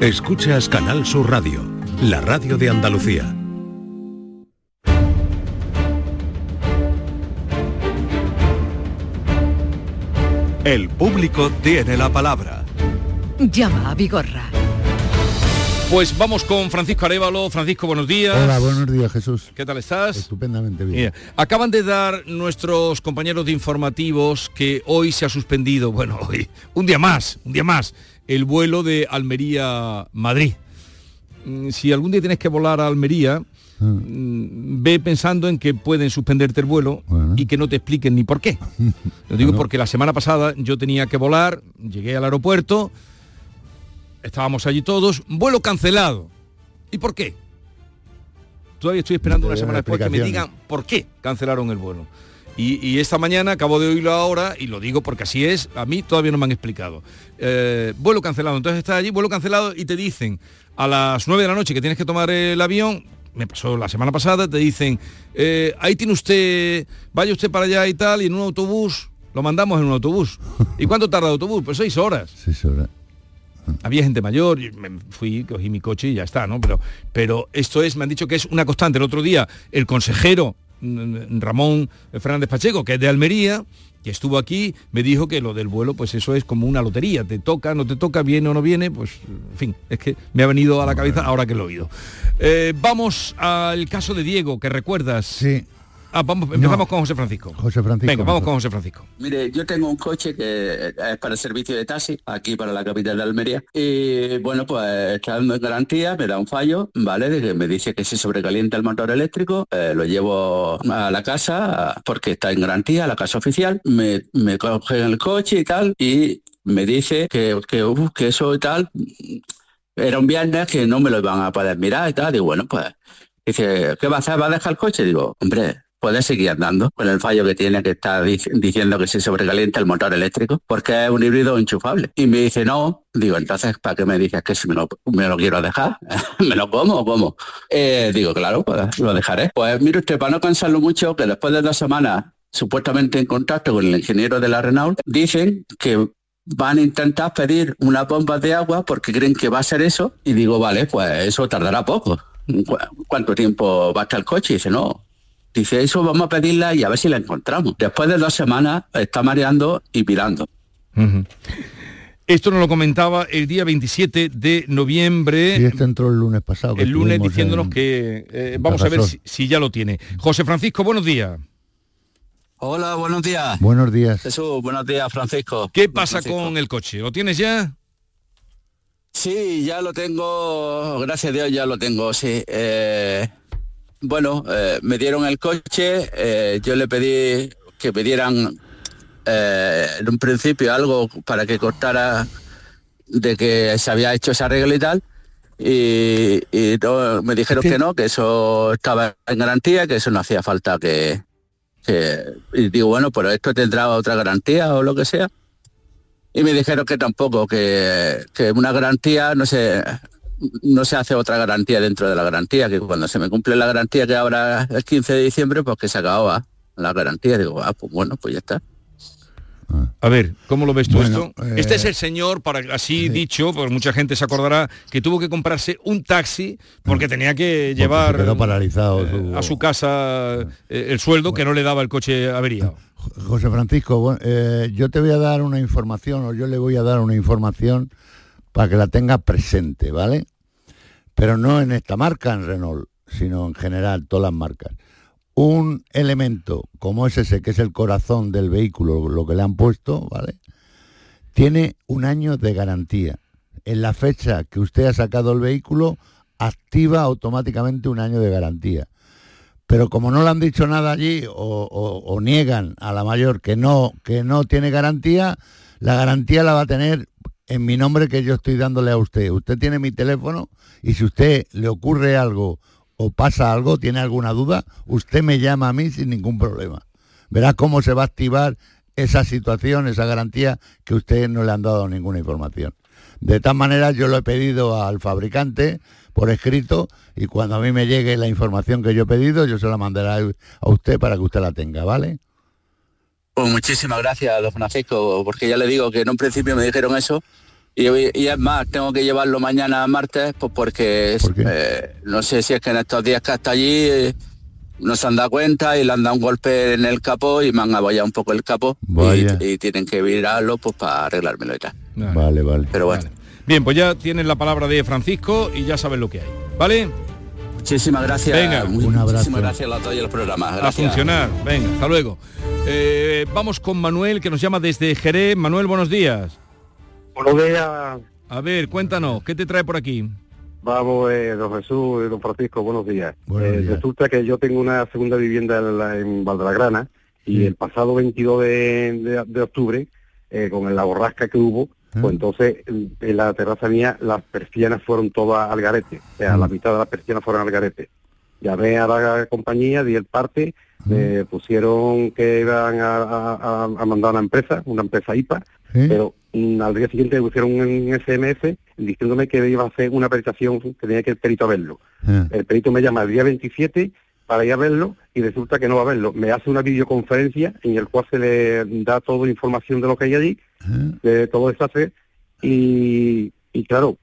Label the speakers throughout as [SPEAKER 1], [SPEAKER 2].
[SPEAKER 1] Escuchas Canal Sur Radio, la radio de Andalucía. El público tiene la palabra.
[SPEAKER 2] Llama a Vigorra.
[SPEAKER 3] Pues vamos con Francisco Arevalo. Francisco, buenos días.
[SPEAKER 4] Hola, buenos días, Jesús.
[SPEAKER 3] ¿Qué tal estás?
[SPEAKER 4] Estupendamente bien.
[SPEAKER 3] Mira, acaban de dar nuestros compañeros de informativos que hoy se ha suspendido, bueno, hoy, un día más, un día más, el vuelo de Almería-Madrid. Mm, Si algún día tienes que volar a Almería, mm, ve pensando en que pueden suspenderte el vuelo y que no te expliquen ni por qué. Lo digo porque la semana pasada yo tenía que volar, llegué al aeropuerto, estábamos allí todos, vuelo cancelado. ¿Y por qué? Todavía estoy esperando una semana después que me digan por qué cancelaron el vuelo. Y, y esta mañana acabo de oírlo ahora y lo digo porque así es, a mí todavía no me han explicado. Eh, vuelo cancelado, entonces estás allí, vuelo cancelado y te dicen a las 9 de la noche que tienes que tomar el avión, me pasó la semana pasada, te dicen, eh, ahí tiene usted, vaya usted para allá y tal, y en un autobús, lo mandamos en un autobús. ¿Y cuánto tarda el autobús? Pues seis horas.
[SPEAKER 4] Seis horas.
[SPEAKER 3] Había gente mayor, y me fui, cogí mi coche y ya está, ¿no? Pero, pero esto es, me han dicho que es una constante. El otro día, el consejero Ramón Fernández Pacheco, que es de Almería, que estuvo aquí, me dijo que lo del vuelo, pues eso es como una lotería. Te toca, no te toca, viene o no viene, pues, en fin, es que me ha venido a la cabeza ahora que lo he oído. Eh, vamos al caso de Diego, que recuerdas.
[SPEAKER 4] Sí.
[SPEAKER 3] Ah, vamos, empezamos con José Francisco.
[SPEAKER 4] José Francisco.
[SPEAKER 3] Venga, vamos con José Francisco.
[SPEAKER 5] Mire, yo tengo un coche que es para el servicio de taxi, aquí para la capital de Almería. Y bueno, pues está dando en garantía, me da un fallo, ¿vale? De que me dice que se sobrecalienta el motor eléctrico, eh, lo llevo a la casa porque está en garantía, a la casa oficial, me, me cogen el coche y tal, y me dice que, que, uf, que eso y tal, era un viernes que no me lo iban a poder mirar y tal, y bueno, pues dice, ¿qué va a hacer? ¿Va a dejar el coche? Digo, hombre, puede seguir andando con el fallo que tiene que está dic- diciendo que se sobrecalienta el motor eléctrico porque es un híbrido enchufable. Y me dice, no, digo, entonces, ¿para qué me dices que si me lo, quiero dejar? ¿Me lo como o cómo? Eh, digo, claro, pues lo dejaré. Pues mire usted, para no cansarlo mucho, que después de dos semanas supuestamente en contacto con el ingeniero de la Renault, dicen que van a intentar pedir unas bombas de agua porque creen que va a ser eso. Y digo, vale, pues eso tardará poco. ¿Cu- ¿Cuánto tiempo va a estar el coche? Y dice, no. Dice, eso vamos a pedirla y a ver si la encontramos. Después de dos semanas está mareando y pirando.
[SPEAKER 3] Esto nos lo comentaba el día 27 de noviembre.
[SPEAKER 4] Y este entró el lunes pasado.
[SPEAKER 3] el lunes diciéndonos
[SPEAKER 4] en-
[SPEAKER 3] que eh, vamos a ver si, si ya lo tiene. José Francisco, buenos días.
[SPEAKER 5] Hola, buenos días.
[SPEAKER 4] Buenos días.
[SPEAKER 5] Jesús, buenos días, Francisco.
[SPEAKER 3] ¿Qué pasa
[SPEAKER 5] Francisco.
[SPEAKER 3] con el coche? ¿Lo tienes ya?
[SPEAKER 5] Sí, ya lo tengo, gracias a Dios ya lo tengo, sí. Eh, bueno, eh, me dieron el coche, eh, yo le pedí que me dieran eh, en un principio algo para que cortara de que se había hecho ese arreglo y tal. Y, y no, me dijeron que no, que eso estaba en garantía, que eso no hacía falta que, que... Y digo, bueno, pero esto tendrá otra garantía o lo que sea. Y me dijeron que tampoco, que, que una garantía no se, no se hace otra garantía dentro de la garantía, que cuando se me cumple la garantía que ahora es 15 de diciembre, pues que se acababa la garantía. Digo, ah, pues bueno, pues ya está.
[SPEAKER 3] A ver, ¿cómo lo ves tú
[SPEAKER 4] Bueno,
[SPEAKER 3] esto?
[SPEAKER 4] eh,
[SPEAKER 3] Este es el señor, para así dicho, porque mucha gente se acordará, que tuvo que comprarse un taxi porque tenía que llevar
[SPEAKER 4] quedó paralizado.
[SPEAKER 3] eh,
[SPEAKER 4] su-
[SPEAKER 3] a su casa eh, el sueldo que no le daba el coche averiado.
[SPEAKER 4] José Francisco, eh, yo te voy a dar una información, o yo le voy a dar una información para que la tengas presente, ¿vale? Pero no en esta marca, en Renault, sino en general, todas las marcas. Un elemento como es ese, que es el corazón del vehículo, lo que le han puesto, ¿vale? Tiene un año de garantía. En la fecha que usted ha sacado el vehículo, activa automáticamente un año de garantía pero como no le han dicho nada allí o, o- o niegan a la mayor que no que no tiene garantía, la garantía la va a tener en mi nombre que yo estoy dándole a usted. Usted tiene mi teléfono y si usted le ocurre algo o pasa algo, tiene alguna duda, usted me llama a mí sin ningún problema. Verá cómo se va a activar esa situación, esa garantía que ustedes no le han dado ninguna información. De tal manera yo lo he pedido al fabricante por escrito y cuando a mí me llegue la información que yo he pedido, yo se la mandaré a usted para que usted la tenga, ¿vale?
[SPEAKER 5] Pues muchísimas gracias, don Francisco, porque ya le digo que en un principio me dijeron eso Y, y es más, tengo que llevarlo mañana martes, pues porque eh, no sé si es que en estos días que hasta allí eh, no se han dado cuenta y le han dado un golpe en el capó y me han abollado un poco el capó y, y tienen que virarlo pues para arreglármelo y tal.
[SPEAKER 4] Vale, vale.
[SPEAKER 5] Pero bueno,
[SPEAKER 3] Vale. Bien, pues ya tienes la palabra de Francisco y ya sabes lo que hay. ¿Vale?
[SPEAKER 5] Muchísimas gracias.
[SPEAKER 3] Venga,
[SPEAKER 4] un abrazo.
[SPEAKER 5] Muchísimas gracias a todos y el programa.
[SPEAKER 3] A
[SPEAKER 5] Gracias.
[SPEAKER 3] funcionar. Venga, hasta luego. Eh, vamos con Manuel, que nos llama desde Jerez. Manuel, buenos días.
[SPEAKER 6] Buenos días,
[SPEAKER 3] A ver, cuéntanos, ¿qué te trae por aquí?
[SPEAKER 6] vamos, eh, don Jesús y don Francisco, buenos días.
[SPEAKER 4] Buenos
[SPEAKER 6] Eh,
[SPEAKER 4] días.
[SPEAKER 6] Resulta que yo tengo una segunda vivienda en, la- en Valdelagrana y
[SPEAKER 4] Sí.
[SPEAKER 6] el pasado 22 de, de- de octubre, eh, con la borrasca que hubo, Pues entonces en la terraza mía las persianas fueron todas al garete, o sea,
[SPEAKER 4] Mm.
[SPEAKER 6] la mitad de las persianas fueron al garete. Llamé a la compañía, di el parte, me pusieron que iban a, a- a- mandar una empresa, una empresa IPA,
[SPEAKER 4] ¿Sí?
[SPEAKER 6] pero mm, al día siguiente me pusieron un SMS diciéndome que iba a hacer una peritación, que tenía que el perito a verlo.
[SPEAKER 4] Ah,
[SPEAKER 6] El perito me llama el día 27 para ir a verlo y resulta que no va a verlo. Me hace una videoconferencia en el cual se le da toda la información de lo que hay allí. De todo hace, y, y claro,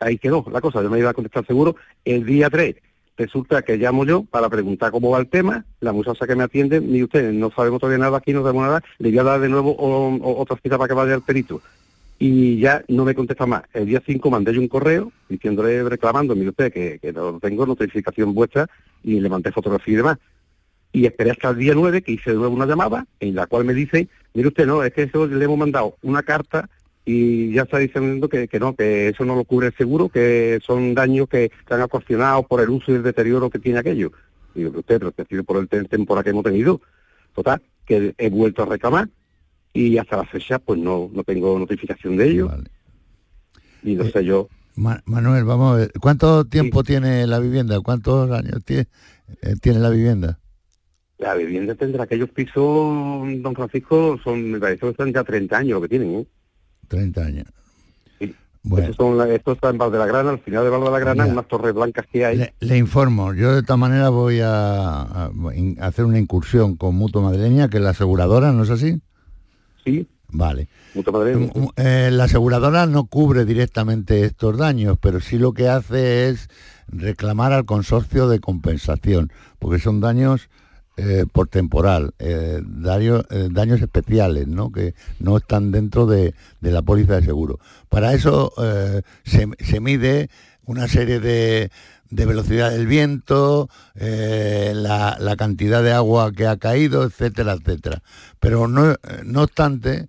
[SPEAKER 6] ahí quedó la cosa, yo me iba a contestar seguro. El día 3 resulta que llamo yo para preguntar cómo va el tema, la muchacha que me atiende, ni ustedes no sabemos todavía nada aquí, no sabemos nada, le voy a dar de nuevo o- o- otra cita para que vaya al perito. Y ya no me contesta más. El día 5 mandé yo un correo diciéndole, reclamando, mire usted, que, que no tengo notificación vuestra y le mandé fotografía y demás. Y esperé hasta el día 9 que hice de nuevo una llamada en la cual me dice, mire usted, no, es que eso le hemos mandado una carta y ya está diciendo que, que no, que eso no lo cubre el seguro, que son daños que se han ocasionado por el uso y el deterioro que tiene aquello. Y digo, usted, pero que ha sido por el tem- temporal que hemos tenido. Total, que he vuelto a reclamar y hasta la fecha pues no, no tengo notificación de ello.
[SPEAKER 4] Vale.
[SPEAKER 6] Y no sé yo,
[SPEAKER 4] Ma- Manuel, vamos a ver. ¿Cuánto tiempo tiene la vivienda? ¿Cuántos años tiene, eh, tiene la vivienda?
[SPEAKER 6] La vivienda tendrá aquellos pisos, don Francisco, son, me parece que están ya 30 años lo que tienen, ¿eh?
[SPEAKER 4] 30 años.
[SPEAKER 6] Sí.
[SPEAKER 4] Bueno,
[SPEAKER 6] Estos son esto está en Val de la Grana, al final de Val de la Grana, unas torres blancas que hay.
[SPEAKER 4] le, le informo. Yo de esta manera voy a, hacer una incursión con Mutua Madrileña, que es la aseguradora, ¿no es así?
[SPEAKER 6] Sí,
[SPEAKER 4] Vale.
[SPEAKER 6] mucho madre.
[SPEAKER 4] Mm, eh, la aseguradora no cubre directamente estos daños, pero sí lo que hace es reclamar al consorcio de compensación, porque son daños eh, por temporal, eh, daño- eh, daños especiales, ¿no? que no están dentro de, la póliza de seguro. Para eso se, se mide una serie de, de velocidad del viento, la, la cantidad de agua que ha caído, etcétera, etcétera. Pero no, no obstante,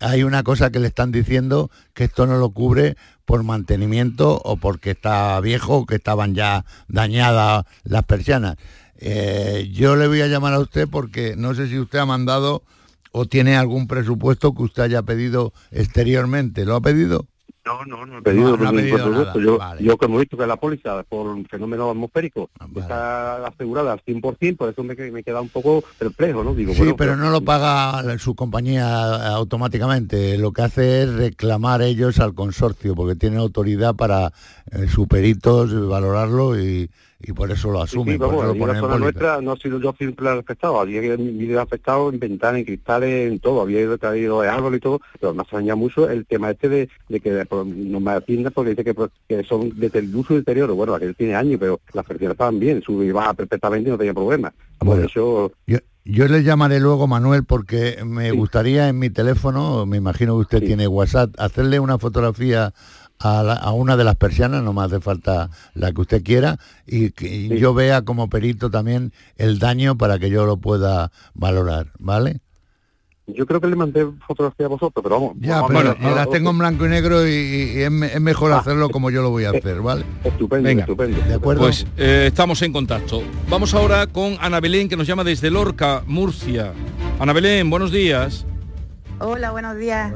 [SPEAKER 4] hay una cosa que le están diciendo que esto no lo cubre por mantenimiento o porque está viejo o que estaban ya dañadas las persianas. Eh, yo le voy a llamar a usted porque no sé si usted ha mandado o tiene algún presupuesto que usted haya pedido exteriormente. ¿Lo ha pedido?
[SPEAKER 6] No, no, no he pedido,
[SPEAKER 4] No, no ha
[SPEAKER 6] ningún
[SPEAKER 4] pedido
[SPEAKER 6] presupuesto.
[SPEAKER 4] nada,
[SPEAKER 6] Yo,
[SPEAKER 4] vale.
[SPEAKER 6] yo como he visto que la póliza por un fenómeno atmosférico
[SPEAKER 4] Ah, vale.
[SPEAKER 6] está asegurada al 100%, por eso me, me queda un poco perplejo, ¿no? Digo,
[SPEAKER 4] Sí,
[SPEAKER 6] bueno,
[SPEAKER 4] pero no lo paga su compañía automáticamente. Lo que hace es reclamar ellos al consorcio, porque tienen autoridad para eh, sus peritos valorarlo y, y por eso lo
[SPEAKER 6] Sí,
[SPEAKER 4] asumen.
[SPEAKER 6] sí,
[SPEAKER 4] por
[SPEAKER 6] vamos,
[SPEAKER 4] eso lo
[SPEAKER 6] allí en
[SPEAKER 4] ponen
[SPEAKER 6] la zona nuestra no ha sido yo siempre afectado, había vivido afectado en ventanas, en cristales, en todo, había traído de árbol y todo, pero me extraña mucho el tema este de, de que no me atienda porque dice que, pues, que son desde el uso y deterioro, bueno, aquel tiene años, pero las personas estaban bien, sube y baja perfectamente y no tenía problemas. Por
[SPEAKER 4] Bueno.
[SPEAKER 6] eso,
[SPEAKER 4] Yo, yo le llamaré luego, Manuel, porque me
[SPEAKER 6] Sí.
[SPEAKER 4] gustaría en mi teléfono, me imagino que usted
[SPEAKER 6] Sí.
[SPEAKER 4] tiene WhatsApp, hacerle una fotografía a, la- a una de las persianas, no me hace falta la que usted quiera, y que
[SPEAKER 6] Sí.
[SPEAKER 4] yo vea como perito también el daño para que yo lo pueda valorar, ¿vale?
[SPEAKER 6] yo creo que le mandé fotografía a vosotros, pero vamos.
[SPEAKER 4] Ya,
[SPEAKER 6] vamos a
[SPEAKER 4] pero las tengo en blanco y negro y, y es, me- es mejor
[SPEAKER 6] Ah.
[SPEAKER 4] hacerlo como yo lo voy a hacer, ¿vale?
[SPEAKER 6] Estupendo,
[SPEAKER 3] Venga.
[SPEAKER 6] estupendo.
[SPEAKER 4] De acuerdo.
[SPEAKER 3] Pues eh, estamos en contacto. Vamos ahora con Ana Belén, que nos llama desde Lorca, Murcia. Ana Belén, buenos días.
[SPEAKER 7] Hola, buenos días.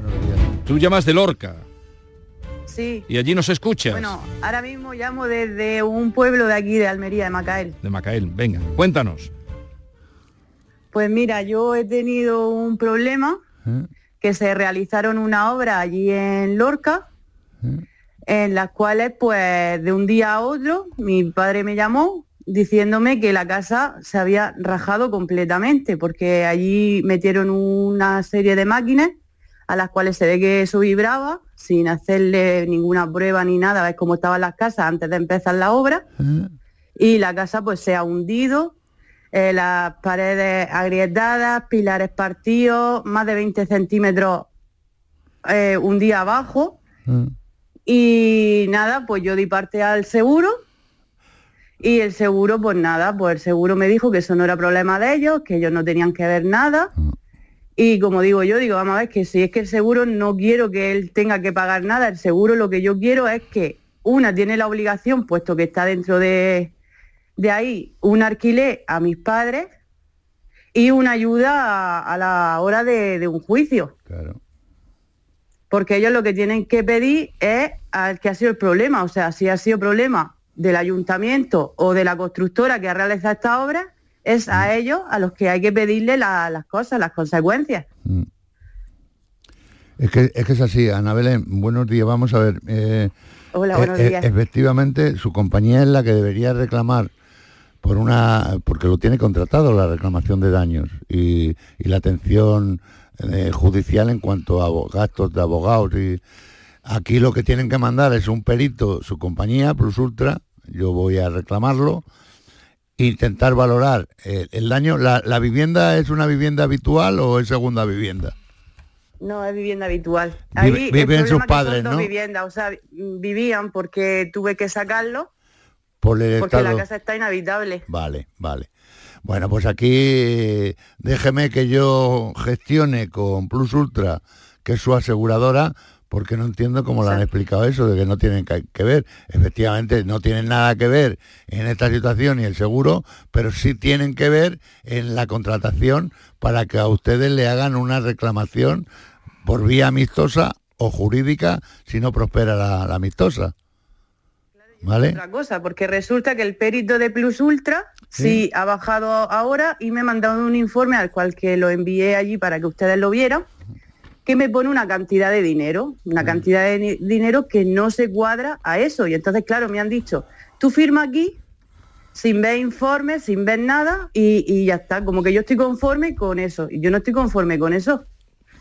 [SPEAKER 3] Tú llamas de Lorca
[SPEAKER 7] Sí.
[SPEAKER 3] y allí nos escuchas.
[SPEAKER 7] Bueno, ahora mismo llamo desde un pueblo de aquí, de Almería, de Macael.
[SPEAKER 3] De Macael, venga, cuéntanos.
[SPEAKER 7] Pues mira, yo he tenido un problema
[SPEAKER 4] ¿Eh?
[SPEAKER 7] que se realizaron una obra allí en Lorca,
[SPEAKER 4] ¿Eh?
[SPEAKER 7] en las cuales pues de un día a otro mi padre me llamó diciéndome que la casa se había rajado completamente porque allí metieron una serie de máquinas a las cuales se ve que eso vibraba, sin hacerle ninguna prueba ni nada, a ver cómo estaban las casas antes de empezar la obra.
[SPEAKER 4] ¿Eh?
[SPEAKER 7] Y la casa pues se ha hundido, eh, las paredes agrietadas, pilares partidos, más de 20 centímetros eh, un día abajo.
[SPEAKER 4] ¿Eh?
[SPEAKER 7] Y nada, pues yo di parte al seguro y el seguro, pues nada, pues el seguro me dijo que eso no era problema de ellos, que ellos no tenían que ver nada. Y como digo yo, digo, vamos a ver que si es que el seguro no quiero que él tenga que pagar nada, el seguro lo que yo quiero es que una tiene la obligación, puesto que está dentro de, de ahí, un alquiler a mis padres y una ayuda a, a la hora de, de un juicio.
[SPEAKER 4] Claro.
[SPEAKER 7] Porque ellos lo que tienen que pedir es al que ha sido el problema. O sea, si ha sido problema del ayuntamiento o de la constructora que ha realizado esta obra, es a ellos a los que hay que pedirle la- las cosas, las consecuencias.
[SPEAKER 4] Mm. Es que, es que es así, Ana Belén, buenos días, vamos a ver. eh,
[SPEAKER 7] Hola,
[SPEAKER 4] eh,
[SPEAKER 7] buenos
[SPEAKER 4] eh,
[SPEAKER 7] días.
[SPEAKER 4] efectivamente, su compañía es la que debería reclamar por una, porque lo tiene contratado la reclamación de daños y, y la atención eh, judicial en cuanto a gastos de abogados y aquí lo que tienen que mandar es un perito, su compañía Plus Ultra, yo voy a reclamarlo, intentar valorar el, el daño. La, ¿La vivienda es una vivienda habitual o es segunda vivienda?
[SPEAKER 7] No, es vivienda habitual.
[SPEAKER 4] Vive- viven sus padres, ¿no?
[SPEAKER 7] viviendas, o sea, vi- vivían porque tuve que sacarlo
[SPEAKER 4] Por el
[SPEAKER 7] porque
[SPEAKER 4] estado.
[SPEAKER 7] la casa está inhabitable.
[SPEAKER 4] Vale, vale. Bueno, pues aquí eh, déjeme que yo gestione con Plus Ultra, que es su aseguradora, porque no entiendo cómo le han explicado eso, de que no tienen que, que ver. Efectivamente, no tienen nada que ver en esta situación y el seguro, pero sí tienen que ver en la contratación para que a ustedes le hagan una reclamación por vía amistosa o jurídica si no prospera la, la amistosa. ¿Vale?
[SPEAKER 7] Otra cosa, porque resulta que el perito de Plus Ultra sí,
[SPEAKER 4] Sí.
[SPEAKER 7] ha bajado ahora y me ha mandado un informe al cual que lo envié allí para que ustedes lo vieran, que me pone una cantidad de dinero, una cantidad de dinero que no se cuadra a eso. Y entonces, claro, me han dicho, tú firma aquí sin ver informes, sin ver nada y, y ya está, como que yo estoy conforme con eso. Y yo no estoy conforme con eso.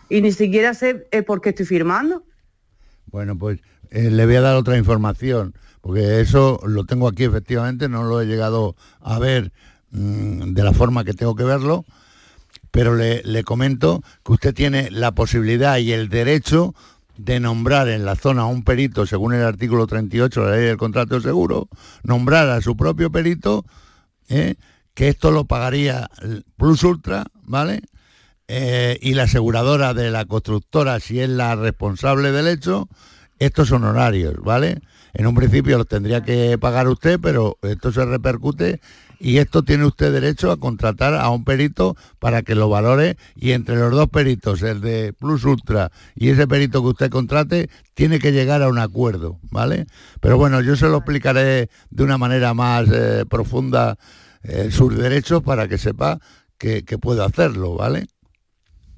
[SPEAKER 7] Y ni siquiera sé eh, por qué estoy firmando.
[SPEAKER 4] Bueno, pues eh, le voy a dar otra información, porque eso lo tengo aquí efectivamente, no lo he llegado a ver mm, de la forma que tengo que verlo, pero le, comento que usted tiene la posibilidad y el derecho de nombrar en la zona a un perito, según el artículo 38 de la ley del contrato de seguro, nombrar a su propio perito, ¿eh? que esto lo pagaría Plus Ultra, ¿vale? Eh, y la aseguradora de la constructora, si es la responsable del hecho, estos honorarios, ¿vale? En un principio los tendría que pagar usted, pero esto se repercute y esto tiene usted derecho a contratar a un perito para que lo valore y entre los dos peritos, el de Plus Ultra y ese perito que usted contrate, tiene que llegar a un acuerdo, ¿vale? Pero bueno, yo se lo explicaré de una manera más eh, profunda eh, sus derechos para que sepa que, que puede hacerlo, ¿vale?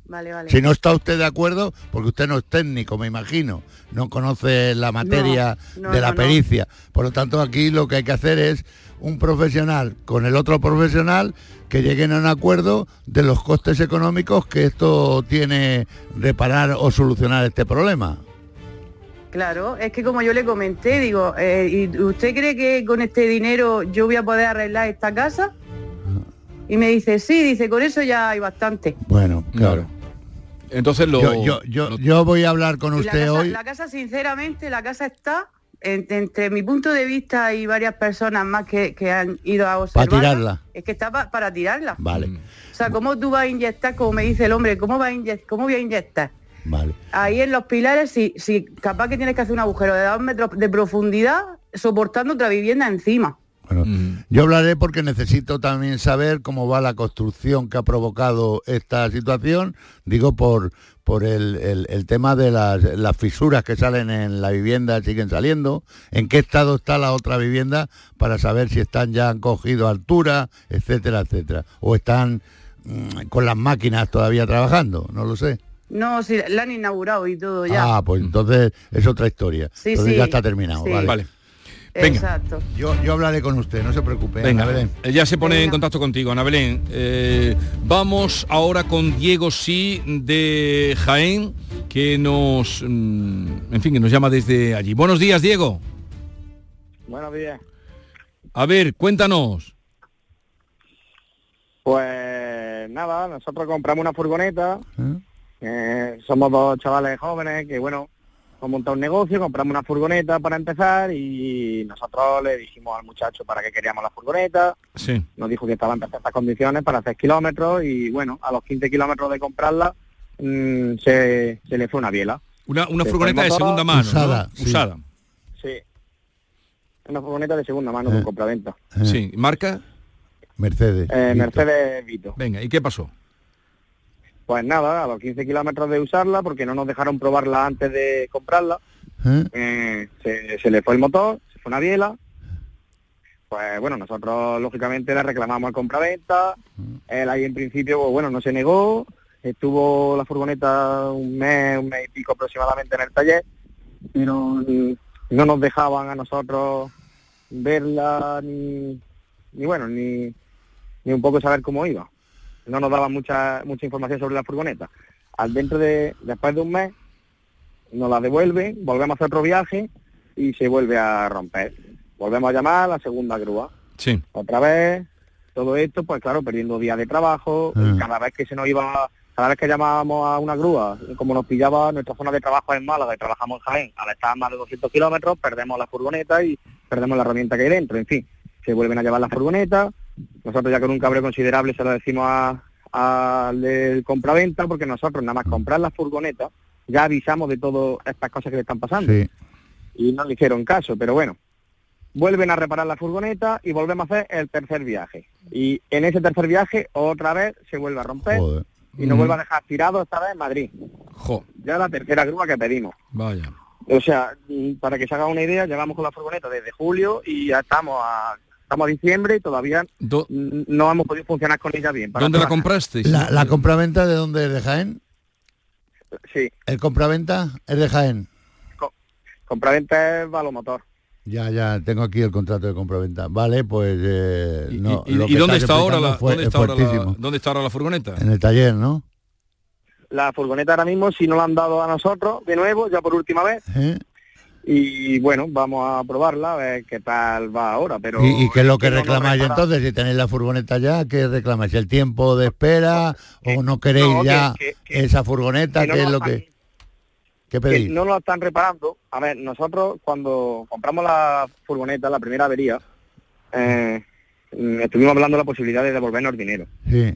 [SPEAKER 7] Vale, vale.
[SPEAKER 4] Si no está usted de acuerdo, porque usted no es técnico, me imagino, no conoce la materia
[SPEAKER 7] no,
[SPEAKER 4] de la
[SPEAKER 7] no, no.
[SPEAKER 4] pericia. Por lo tanto, aquí lo que hay que hacer es un profesional con el otro profesional que lleguen a un acuerdo de los costes económicos que esto tiene reparar o solucionar este problema.
[SPEAKER 7] Claro, es que como yo le comenté, digo, eh, ¿y usted cree que con este dinero yo voy a poder arreglar esta casa? Y me dice, sí, dice, con eso ya hay bastante.
[SPEAKER 4] Bueno, claro.
[SPEAKER 3] Entonces lo...
[SPEAKER 4] Yo, yo, yo,
[SPEAKER 3] lo-
[SPEAKER 4] yo voy a hablar con
[SPEAKER 7] la
[SPEAKER 4] usted
[SPEAKER 7] casa,
[SPEAKER 4] hoy.
[SPEAKER 7] la casa, sinceramente, la casa está, en- entre mi punto de vista y varias personas más que, que han ido a observarla,
[SPEAKER 4] tirarla.
[SPEAKER 7] es que está pa- para tirarla.
[SPEAKER 4] Vale,
[SPEAKER 3] Mm.
[SPEAKER 7] O sea, ¿cómo tú vas a inyectar, como me dice el hombre, cómo, va a inyec- cómo voy a inyectar?
[SPEAKER 4] vale.
[SPEAKER 7] Ahí en los pilares, si, si capaz que tienes que hacer un agujero de dos metros de profundidad, soportando otra vivienda encima.
[SPEAKER 4] Bueno,
[SPEAKER 3] Mm.
[SPEAKER 4] yo hablaré porque necesito también saber cómo va la construcción que ha provocado esta situación. Digo por, por el, el- el tema de las, las fisuras que salen en la vivienda, siguen saliendo. En qué estado está la otra vivienda para saber si están ya han cogido altura, etcétera, etcétera. O están mm, con las máquinas todavía trabajando, no lo sé.
[SPEAKER 7] No, si la han inaugurado y todo ya.
[SPEAKER 4] Ah, pues entonces es otra historia.
[SPEAKER 7] Sí,
[SPEAKER 4] entonces
[SPEAKER 7] sí,
[SPEAKER 4] ya está terminado.
[SPEAKER 7] sí.
[SPEAKER 4] Vale.
[SPEAKER 3] Vale. Venga.
[SPEAKER 7] Exacto.
[SPEAKER 4] Yo, yo hablaré con usted, no se preocupe.
[SPEAKER 3] Venga,
[SPEAKER 4] Ana Belén.
[SPEAKER 3] eh, ya se pone en contacto contigo, Ana Belén. Eh, vamos ahora con Diego Sí de Jaén, que nos, mm, en fin, que nos llama desde allí. Buenos días, Diego.
[SPEAKER 8] Buenos días.
[SPEAKER 3] A ver, cuéntanos.
[SPEAKER 8] Pues nada, nosotros compramos una furgoneta,
[SPEAKER 4] ¿Eh?
[SPEAKER 8] eh, somos dos chavales jóvenes que bueno, hemos montado un negocio, compramos una furgoneta para empezar y nosotros le dijimos al muchacho para qué queríamos la furgoneta,
[SPEAKER 3] Sí.
[SPEAKER 8] nos dijo que estaba en perfectas condiciones para hacer kilómetros y bueno, a los 15 kilómetros de comprarla mm, se, se le fue una biela.
[SPEAKER 3] Una, una furgoneta de segunda mano, ¿no?
[SPEAKER 4] usada, sí.
[SPEAKER 3] Usada.
[SPEAKER 8] Sí. Una furgoneta de segunda mano, de
[SPEAKER 4] Eh.
[SPEAKER 8] compraventa.
[SPEAKER 4] Eh,
[SPEAKER 3] Sí. ¿Marca?
[SPEAKER 4] Mercedes.
[SPEAKER 8] Eh. Mercedes Vito.
[SPEAKER 3] Venga, ¿y qué pasó?
[SPEAKER 8] Pues nada, a los 15 kilómetros de usarla, porque no nos dejaron probarla antes de comprarla,
[SPEAKER 4] ¿Eh?
[SPEAKER 8] eh, se, se le fue el motor, se fue una biela. Pues bueno, nosotros lógicamente le reclamamos al compraventa. Él ahí en principio, pues, bueno, no se negó. Estuvo la furgoneta un mes, un mes y pico aproximadamente en el taller, pero mm, no nos dejaban a nosotros verla ni, ni bueno, ni, ni un poco saber cómo iba. No nos daban mucha mucha información sobre la furgoneta. Al dentro de, después de un mes, nos la devuelven, volvemos a hacer otro viaje y se vuelve a romper. Volvemos a llamar a la segunda grúa.
[SPEAKER 3] Sí.
[SPEAKER 8] Otra vez, todo esto, pues claro, perdiendo días de trabajo,
[SPEAKER 4] Ah.
[SPEAKER 8] cada vez que se nos iba, cada vez que llamábamos a una grúa, como nos pillaba nuestra zona de trabajo en Málaga y trabajamos en Jaén, al estar a más de 200 kilómetros, perdemos la furgoneta y perdemos la herramienta que hay dentro, en fin, se vuelven a llevar la furgoneta, nosotros ya con un cabreo considerable se lo decimos a- al del compraventa, porque nosotros nada más comprar la furgoneta, ya avisamos de todas estas cosas que le están pasando
[SPEAKER 4] Sí.
[SPEAKER 8] y no le hicieron caso, pero bueno, vuelven a reparar la furgoneta y volvemos a hacer el tercer viaje. Y en ese tercer viaje otra vez se vuelve a romper
[SPEAKER 4] Joder.
[SPEAKER 8] y nos vuelve a dejar tirados esta vez en Madrid.
[SPEAKER 3] Jo,
[SPEAKER 8] Ya la tercera grúa que pedimos.
[SPEAKER 3] vaya.
[SPEAKER 8] O sea, mm, para que se haga una idea, llevamos con la furgoneta desde julio y ya estamos a, estamos a diciembre y todavía
[SPEAKER 3] Do-
[SPEAKER 8] no hemos podido funcionar con ella bien. para
[SPEAKER 3] ¿Dónde la compraste?
[SPEAKER 4] La, la compraventa de dónde es de Jaén?
[SPEAKER 8] Sí,
[SPEAKER 4] El compraventa es de Jaén.
[SPEAKER 8] compraventa es Valomotor.
[SPEAKER 4] Ya, ya, tengo aquí el contrato de compraventa. Vale, pues eh,
[SPEAKER 3] ¿Y,
[SPEAKER 4] no,
[SPEAKER 3] y- y dónde está ahora la,
[SPEAKER 4] fue-
[SPEAKER 3] dónde
[SPEAKER 4] es
[SPEAKER 3] está ahora la,
[SPEAKER 4] fuertísimo.
[SPEAKER 3] dónde está ahora la furgoneta?
[SPEAKER 4] En el taller, ¿no?
[SPEAKER 8] La furgoneta ahora mismo si no la han dado a nosotros de nuevo, ya por última vez,
[SPEAKER 4] ¿Eh?
[SPEAKER 8] Y bueno, vamos a probarla a ver qué tal va ahora, pero...
[SPEAKER 4] ¿Y, y qué es lo que reclamáis entonces? Si tenéis la furgoneta ya, ¿qué reclamáis? ¿El tiempo de espera o no queréis
[SPEAKER 8] no,
[SPEAKER 4] ya
[SPEAKER 8] que- que-
[SPEAKER 4] esa furgoneta?
[SPEAKER 8] no
[SPEAKER 4] ¿Qué es lo
[SPEAKER 8] están-
[SPEAKER 4] que, qué pedís?
[SPEAKER 8] no la están reparando. A ver, nosotros cuando compramos la furgoneta, la primera avería, eh, estuvimos hablando de la posibilidad de devolvernos el dinero.
[SPEAKER 4] Sí.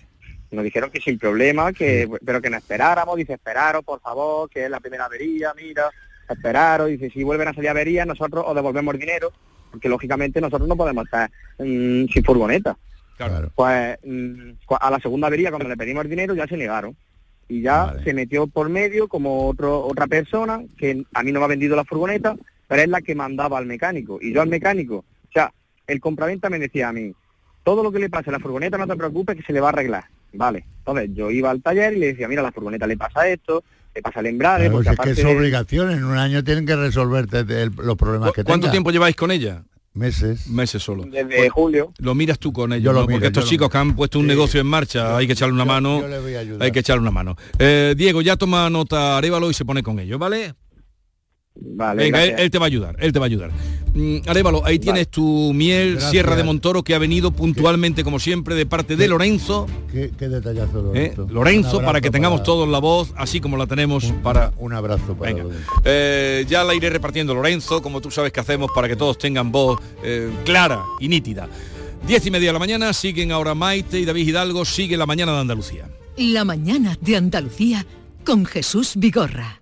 [SPEAKER 8] Nos dijeron que sin problema, que pero que no esperáramos, dice, esperaros, por favor, que es la primera avería, mira, esperaros, dice, si vuelven a salir averías, nosotros os devolvemos el dinero, porque lógicamente nosotros no podemos estar mm, sin furgoneta.
[SPEAKER 4] Claro.
[SPEAKER 8] Pues mm, a la segunda avería, cuando le pedimos el dinero, ya se negaron. Y ya
[SPEAKER 4] Vale.
[SPEAKER 8] se metió por medio como otro, otra persona que a mí no me ha vendido la furgoneta, pero es la que mandaba al mecánico. Y yo al mecánico, o sea, el compraventa me decía a mí, todo lo que le pase a la furgoneta no te preocupes que se le va a arreglar. Vale, entonces yo iba al taller y le decía, mira, a la furgoneta le pasa esto, le pasa el embrague,
[SPEAKER 4] Claro,
[SPEAKER 8] porque
[SPEAKER 4] si es que es obligación, en un año tienen que resolverte el- los problemas que
[SPEAKER 3] ¿Cuánto
[SPEAKER 4] tengas.
[SPEAKER 3] tiempo lleváis con ella?
[SPEAKER 4] Meses.
[SPEAKER 3] Meses solo.
[SPEAKER 8] desde
[SPEAKER 3] Pues,
[SPEAKER 8] julio,
[SPEAKER 3] lo miras tú con ellos,
[SPEAKER 4] Yo lo
[SPEAKER 3] ¿no?
[SPEAKER 4] miro,
[SPEAKER 3] porque estos
[SPEAKER 4] yo
[SPEAKER 3] chicos que han puesto un
[SPEAKER 4] Sí.
[SPEAKER 3] negocio en marcha, hay que echarle una
[SPEAKER 4] Yo-
[SPEAKER 3] mano.
[SPEAKER 4] yo le voy a ayudar.
[SPEAKER 3] hay que echarle una mano. Eh, Diego, ya toma nota Arevalo y se pone con ellos, ¿vale?
[SPEAKER 8] Vale,
[SPEAKER 3] Venga, él, te va a ayudar, él te va a ayudar. Mm, Arévalo, ahí tienes tu miel
[SPEAKER 4] Gracias.
[SPEAKER 3] Sierra de Montoro que ha venido puntualmente, como siempre, de parte de
[SPEAKER 4] ¿Qué?
[SPEAKER 3] Lorenzo.
[SPEAKER 4] Qué, qué detallazo,
[SPEAKER 3] ¿eh?
[SPEAKER 4] Lorenzo.
[SPEAKER 3] Lorenzo, para que tengamos
[SPEAKER 4] para-
[SPEAKER 3] todos la voz, así como la tenemos
[SPEAKER 4] un-
[SPEAKER 3] para...
[SPEAKER 4] Un abrazo para
[SPEAKER 3] Venga. Eh, ya la iré repartiendo Lorenzo, como tú sabes que hacemos para que todos tengan voz eh, clara y nítida. Diez y media de la mañana, siguen ahora Maite y David Hidalgo, sigue la mañana de Andalucía.
[SPEAKER 2] La mañana de Andalucía con Jesús Vigorra.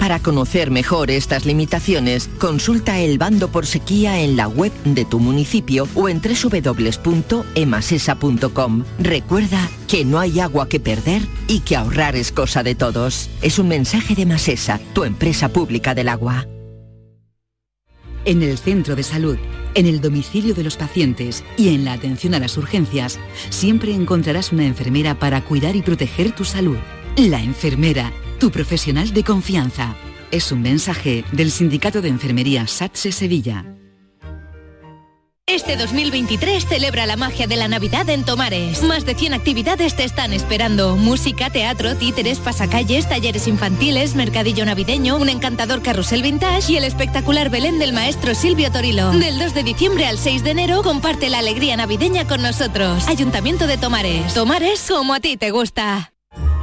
[SPEAKER 9] Para conocer mejor estas limitaciones, consulta el bando por sequía en la web de tu municipio o en www.emasesa.com. Recuerda que no hay agua que perder y que ahorrar es cosa de todos. Es un mensaje de Masesa, tu empresa pública del agua.
[SPEAKER 10] En el centro de salud, en el domicilio de los pacientes y en la atención a las urgencias, siempre encontrarás una enfermera para cuidar y proteger tu salud. La enfermera tu profesional de confianza. Es un mensaje del Sindicato de Enfermería SATSE Sevilla.
[SPEAKER 11] Este 2023 celebra la magia de la Navidad en Tomares. Más de 100 actividades te están esperando. Música, teatro, títeres, pasacalles, talleres infantiles, mercadillo navideño, un encantador carrusel vintage y el espectacular Belén del maestro Silvio Torilo. Del 2 de diciembre al 6 de enero comparte la alegría navideña con nosotros. Ayuntamiento de Tomares. Tomares como a ti te gusta.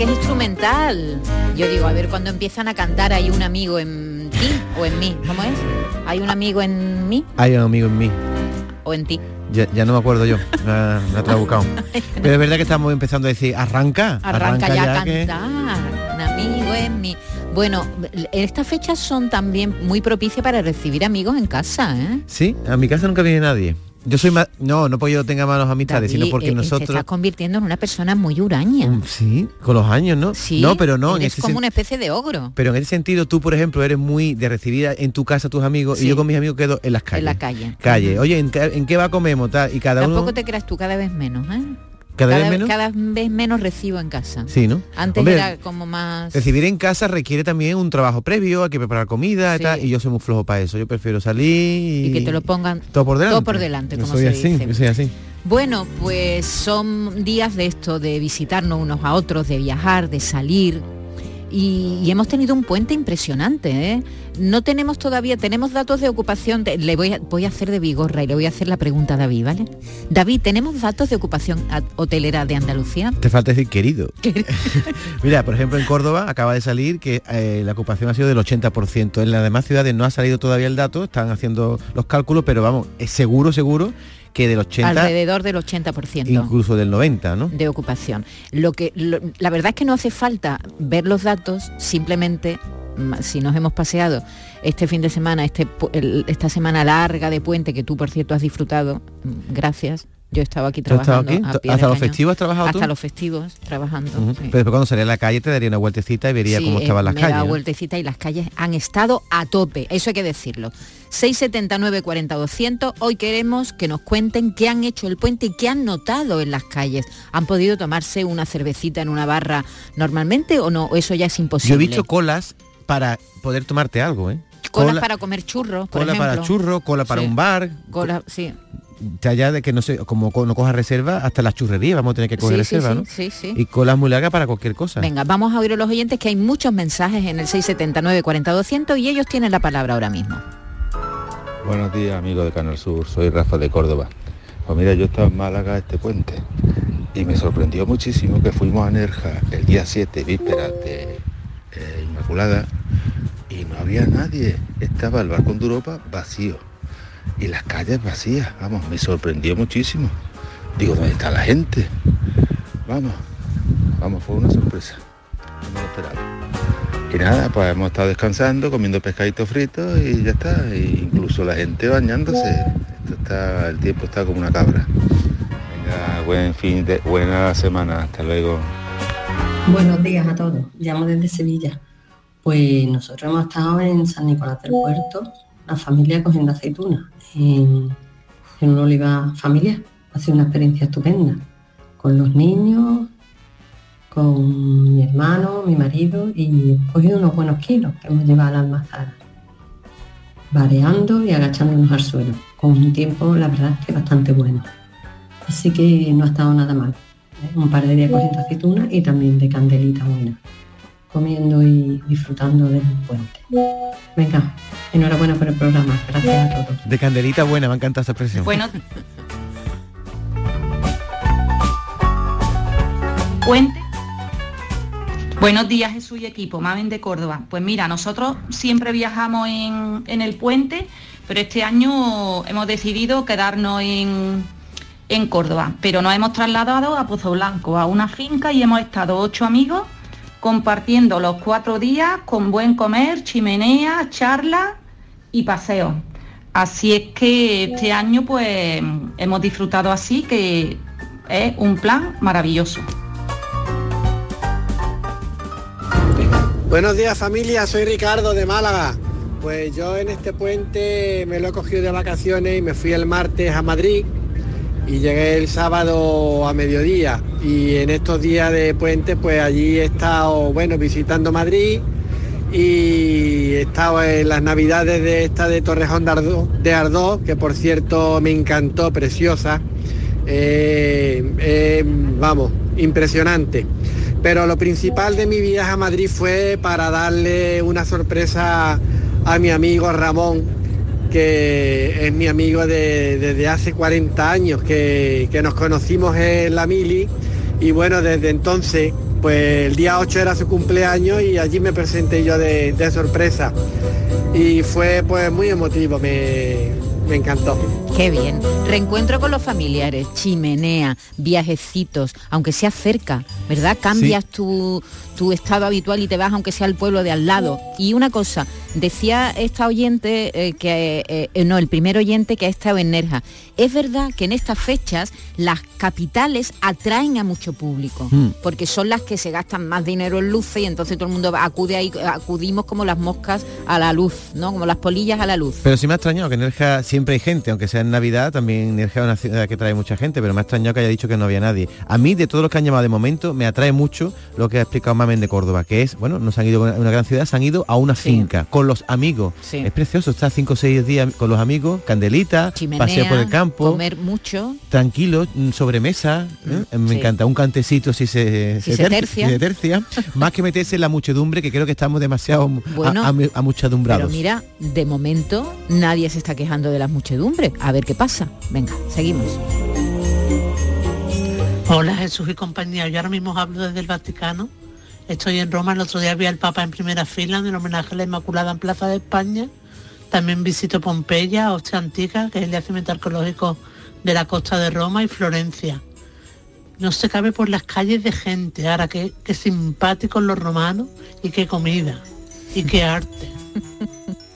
[SPEAKER 12] Que es instrumental. Yo digo, a ver, cuando empiezan a cantar hay un amigo en ti o en mí. ¿Cómo es? ¿Hay un amigo en mí
[SPEAKER 13] Hay un amigo en mí.
[SPEAKER 12] o en ti?
[SPEAKER 13] Ya, ya no me acuerdo yo. Me ha, me ha trabucado. Pero es verdad que estamos empezando a decir, arranca.
[SPEAKER 12] Arranca, ya, a
[SPEAKER 13] que-
[SPEAKER 12] cantar. Un amigo en mí. Bueno, estas fechas son también muy propicias para recibir amigos en casa, ¿eh?
[SPEAKER 13] Sí, a mi casa nunca viene nadie. Yo soy más... No, no porque yo tenga malos amistades, sino porque
[SPEAKER 12] eh, Te
[SPEAKER 13] nosotros...
[SPEAKER 12] estás convirtiendo en una persona muy huraña.
[SPEAKER 13] Mm, Sí, con los años, ¿no?
[SPEAKER 12] Sí,
[SPEAKER 13] no, pero no. Ese
[SPEAKER 12] como
[SPEAKER 13] sen-
[SPEAKER 12] una especie de ogro.
[SPEAKER 13] Pero en ese sentido, tú, por ejemplo, eres muy de recibir en tu casa a tus amigos
[SPEAKER 12] Sí.
[SPEAKER 13] y yo con mis amigos quedo en las calles.
[SPEAKER 12] En la calle.
[SPEAKER 13] Calle. Oye, ¿en, qué- en qué va comemos? Tal, y cada
[SPEAKER 12] Tampoco
[SPEAKER 13] uno...
[SPEAKER 12] te creas tú cada vez menos, ¿eh?
[SPEAKER 13] ¿Cada vez menos?
[SPEAKER 12] cada vez menos recibo en casa.
[SPEAKER 13] Sí, ¿no?
[SPEAKER 12] Antes
[SPEAKER 13] Hombre,
[SPEAKER 12] era como más...
[SPEAKER 13] Recibir en casa requiere también un trabajo previo, hay que preparar comida
[SPEAKER 12] Sí.
[SPEAKER 13] y tal, y yo soy muy flojo para eso. Yo prefiero salir y,
[SPEAKER 12] Y que te lo pongan
[SPEAKER 13] todo por delante.
[SPEAKER 12] todo por delante,
[SPEAKER 13] Yo
[SPEAKER 12] como
[SPEAKER 13] soy
[SPEAKER 12] se
[SPEAKER 13] así,
[SPEAKER 12] dice.
[SPEAKER 13] yo soy así.
[SPEAKER 12] Bueno, pues son días de esto, de visitarnos unos a otros, de viajar, de salir. Y, y hemos tenido un puente impresionante. ¿eh? No tenemos todavía, tenemos datos de ocupación, de- le voy a, voy a hacer de vigorra y le voy a hacer la pregunta a David, ¿vale? David, ¿tenemos datos de ocupación hotelera de Andalucía?
[SPEAKER 13] Te falta decir querido. Mira, por ejemplo, en Córdoba acaba de salir que eh, la ocupación ha sido del 80%. En las demás ciudades no ha salido todavía el dato, están haciendo los cálculos, pero vamos, es seguro, seguro que del 80,
[SPEAKER 12] Alrededor del 80%.
[SPEAKER 13] incluso del 90, ¿no?
[SPEAKER 12] de ocupación. Lo que lo- la verdad es que no hace falta ver los datos, simplemente si nos hemos paseado este fin de semana, este, el- esta semana larga de puente que tú por cierto has disfrutado, mm, gracias. Yo estaba aquí
[SPEAKER 13] ¿Tú has estado
[SPEAKER 12] trabajando.
[SPEAKER 13] aquí? ¿Hasta
[SPEAKER 14] ¿eh?
[SPEAKER 13] los festivos has trabajado
[SPEAKER 12] Hasta
[SPEAKER 13] tú?
[SPEAKER 12] los festivos trabajando. Sí.
[SPEAKER 13] Pero después cuando salía a la calle te daría una vueltecita y vería
[SPEAKER 12] Sí,
[SPEAKER 13] cómo
[SPEAKER 12] eh,
[SPEAKER 13] estaban las
[SPEAKER 12] me he dado
[SPEAKER 13] calles. ¿no?
[SPEAKER 12] vueltecita y las calles han estado a tope, eso hay que decirlo. 679 40 200, hoy queremos que nos cuenten qué han hecho el puente y qué han notado en las calles. ¿Han podido tomarse una cervecita en una barra normalmente o no? ¿O Eso ya es imposible.
[SPEAKER 13] Yo he visto colas para poder tomarte algo, ¿eh?
[SPEAKER 12] colas
[SPEAKER 13] Cola-
[SPEAKER 12] para comer churros, por
[SPEAKER 13] cola para
[SPEAKER 12] ejemplo.
[SPEAKER 13] churro, cola para
[SPEAKER 12] Sí.
[SPEAKER 13] un bar,
[SPEAKER 12] Cola, sí.
[SPEAKER 13] ya allá de que no sé, como co- no cojas reserva, hasta las churrerías vamos a tener que coger
[SPEAKER 12] Sí,
[SPEAKER 13] reserva,
[SPEAKER 12] sí,
[SPEAKER 13] ¿no?
[SPEAKER 12] sí, sí.
[SPEAKER 13] Y colas muy largas para cualquier cosa.
[SPEAKER 12] Venga, vamos a oír a los oyentes que hay muchos mensajes en el 679 40 200 y ellos tienen la palabra ahora mismo.
[SPEAKER 15] Buenos días amigos de Canal Sur, soy Rafa de Córdoba. Pues mira, yo estaba en Málaga este puente y me sorprendió muchísimo que fuimos a Nerja el día 7, víspera de eh, Inmaculada, y no había nadie. Estaba el balcón de Europa vacío y las calles vacías. Vamos, me sorprendió muchísimo. Digo, ¿dónde está la gente? Vamos, vamos, fue una sorpresa. No me lo esperaba. Y nada, pues hemos estado descansando, comiendo pescadito frito y ya está. E incluso la gente bañándose. Esto está, el tiempo está como una cabra. Venga, buen fin de, buena semana. Hasta luego.
[SPEAKER 16] Buenos días a todos. Llamo desde Sevilla. Pues nosotros hemos estado en San Nicolás del Puerto, la familia cogiendo aceitunas, en, en una oliva familiar. Ha sido una experiencia estupenda. Con los niños, con mi hermano, mi marido y hemos cogido unos buenos kilos que hemos llevado a la almazara. Vareando y agachándonos al suelo, con un tiempo, la verdad, es que bastante bueno. Así que no ha estado nada mal. ¿eh? Un par de días cogiendo aceitunas y también de candelita buena, comiendo y disfrutando del puente. Venga, enhorabuena por el programa. Gracias a todos.
[SPEAKER 13] De candelita buena, me encanta esa expresión.
[SPEAKER 17] Bueno, Puente. Buenos días Jesús y equipo, Mamen de Córdoba. Pues mira, nosotros siempre viajamos en, en el puente, pero este año hemos decidido quedarnos en, en Córdoba, pero nos hemos trasladado a Pozo Blanco, a una finca y hemos estado ocho amigos compartiendo los cuatro días con buen comer, chimenea, charla y paseo. Así es que este año pues hemos disfrutado así, que es un plan maravilloso.
[SPEAKER 18] Buenos días familia, soy Ricardo de Málaga. Pues yo en este puente me lo he cogido de vacaciones y me fui el martes a Madrid y llegué el sábado a mediodía. Y en estos días de puente pues allí he estado, bueno, visitando Madrid y he estado en las navidades de esta de Torrejón de Ardoz, de Ardoz, que por cierto me encantó, preciosa. Eh, eh, vamos, impresionante. Pero lo principal de mi viaje a Madrid fue para darle una sorpresa a mi amigo Ramón, que es mi amigo de- desde hace 40 años, que, que nos conocimos en la Mili. Y bueno, desde entonces, pues el día 8 era su cumpleaños y allí me presenté yo de, de sorpresa. Y fue pues muy emotivo, me, me encantó.
[SPEAKER 12] Qué bien. Reencuentro con los familiares, chimenea, viajecitos, aunque sea cerca, ¿verdad? Cambias tu, tu estado habitual y te vas aunque sea al pueblo de al lado. Y una cosa, decía esta oyente eh, que, eh, eh, no, el primer oyente que ha estado en Nerja. Es verdad que en estas fechas las capitales atraen a mucho público,
[SPEAKER 13] Mm.
[SPEAKER 12] porque son las que se gastan más dinero en luces y entonces todo el mundo acude ahí, acudimos como las moscas a la luz, ¿no? Como las polillas a la luz.
[SPEAKER 13] Pero sí me ha extrañado que Nerja siempre hay gente, aunque sea en Navidad, también Nerja es una ciudad que trae mucha gente, pero me ha extrañado que haya dicho que no había nadie. A mí, de todos los que han llamado de momento, me atrae mucho lo que ha explicado De Córdoba, que es, bueno, no se han ido a una gran ciudad, se han ido a una finca, con los amigos. Es precioso, estar cinco o seis días con los amigos, candelita, pasear por el campo.
[SPEAKER 12] Comer mucho.
[SPEAKER 13] Tranquilo, mm, sobremesa. ¿eh? Me encanta, un cantecito si se,
[SPEAKER 12] Si se tercia.
[SPEAKER 13] si se tercia. Más que meterse en la muchedumbre, que creo que estamos demasiado
[SPEAKER 12] Bueno,
[SPEAKER 13] a- a- amuchedumbrados.
[SPEAKER 12] Pero mira, de momento nadie se está quejando de las muchedumbres. A ver qué pasa. Venga, seguimos.
[SPEAKER 19] Hola Jesús y compañía, yo ahora mismo hablo desde el Vaticano. Estoy en Roma, el otro día vi al Papa en primera fila en el homenaje a la Inmaculada en Plaza de España. También visito Pompeya, Ostia Antica, que es el yacimiento arqueológico de la costa de Roma y Florencia. No se cabe por las calles de gente. Ahora qué, qué simpáticos los romanos y qué comida y qué arte.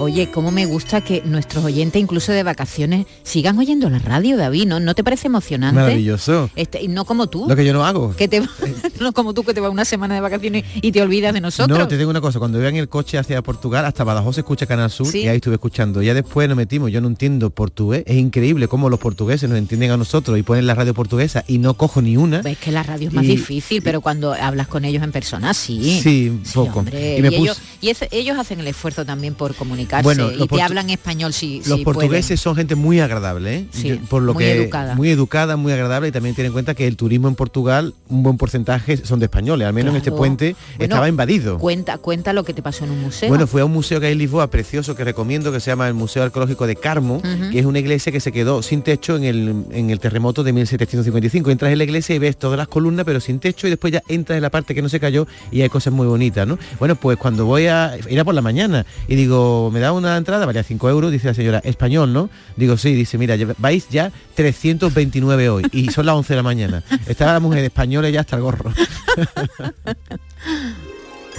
[SPEAKER 12] Oye, cómo me gusta que nuestros oyentes, incluso de vacaciones, sigan oyendo la radio, David, ¿no? ¿No te parece emocionante?
[SPEAKER 13] Maravilloso.
[SPEAKER 12] Este, no como tú.
[SPEAKER 13] Lo que yo no hago.
[SPEAKER 12] Que te va- no como tú que te vas una semana de vacaciones y te olvidas de nosotros.
[SPEAKER 13] No, te digo una cosa, cuando iba en el coche hacia Portugal, hasta Badajoz se escucha Canal Sur
[SPEAKER 12] Sí.
[SPEAKER 13] y ahí estuve escuchando. Ya después nos metimos, yo no entiendo portugués, es increíble cómo los portugueses nos entienden a nosotros y ponen la radio portuguesa y no cojo ni una.
[SPEAKER 12] Es que la radio es más
[SPEAKER 13] Y-
[SPEAKER 12] difícil, pero cuando hablas con ellos en persona, sí.
[SPEAKER 13] Sí, un poco.
[SPEAKER 12] Hombre,
[SPEAKER 13] Y
[SPEAKER 12] y,
[SPEAKER 13] me puse-
[SPEAKER 12] ellos, y ese- ellos hacen el esfuerzo también por comunicarse
[SPEAKER 13] Bueno,
[SPEAKER 12] y te hablan español si,
[SPEAKER 13] Los
[SPEAKER 12] si
[SPEAKER 13] portugueses
[SPEAKER 12] pueden.
[SPEAKER 13] son gente muy agradable, ¿eh?
[SPEAKER 12] Sí,
[SPEAKER 13] Yo- por lo
[SPEAKER 12] muy
[SPEAKER 13] que
[SPEAKER 12] educada.
[SPEAKER 13] muy educada, muy agradable y también tiene en cuenta que el turismo en Portugal un buen porcentaje son de españoles, al menos en este puente
[SPEAKER 12] Bueno,
[SPEAKER 13] estaba invadido.
[SPEAKER 12] Cuenta, cuenta lo que te pasó en un museo.
[SPEAKER 13] Bueno, fue a un museo que hay en Lisboa precioso que recomiendo que se llama el Museo Arqueológico de Carmo, que es una iglesia que se quedó sin techo en el, en el terremoto de 1755. Entras en la iglesia y ves todas las columnas pero sin techo y después ya entras en la parte que no se cayó y hay cosas muy bonitas, ¿no? Bueno, pues cuando voy a ir a por la mañana y digo, me da una entrada, valía 5 euros, dice la señora, español, ¿no? Digo, sí, dice, mira, vais ya 329 hoy y son las 11 de la mañana. Estaba la mujer española ya hasta el gorro.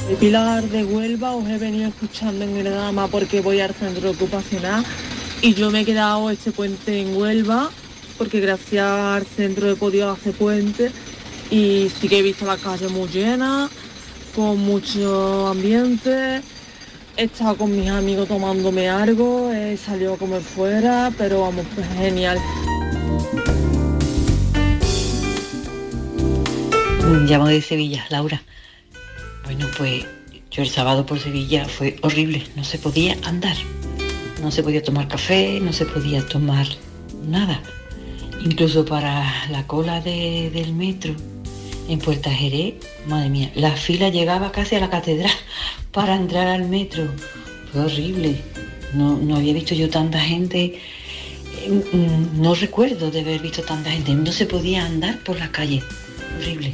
[SPEAKER 20] De Pilar de Huelva os he venido escuchando en Dama porque voy al centro ocupacional y yo me he quedado este puente en Huelva porque gracias al centro he podido hacer puente y sí que he visto la calle muy llena, con mucho ambiente. He estado con mis amigos tomándome algo, he salido a comer fuera, pero vamos, pues genial.
[SPEAKER 21] Llamo de Sevilla, Laura. Bueno, pues yo el sábado por Sevilla fue horrible, no se podía andar, no se podía tomar café, no se podía tomar nada. Incluso para la cola de- del metro en Puerta Jerez, madre mía, la fila llegaba casi a la catedral para entrar al metro. Fue horrible. No, no había visto yo tanta gente. eh, mm, No recuerdo de haber visto tanta gente. No se podía andar por la calle. Horrible.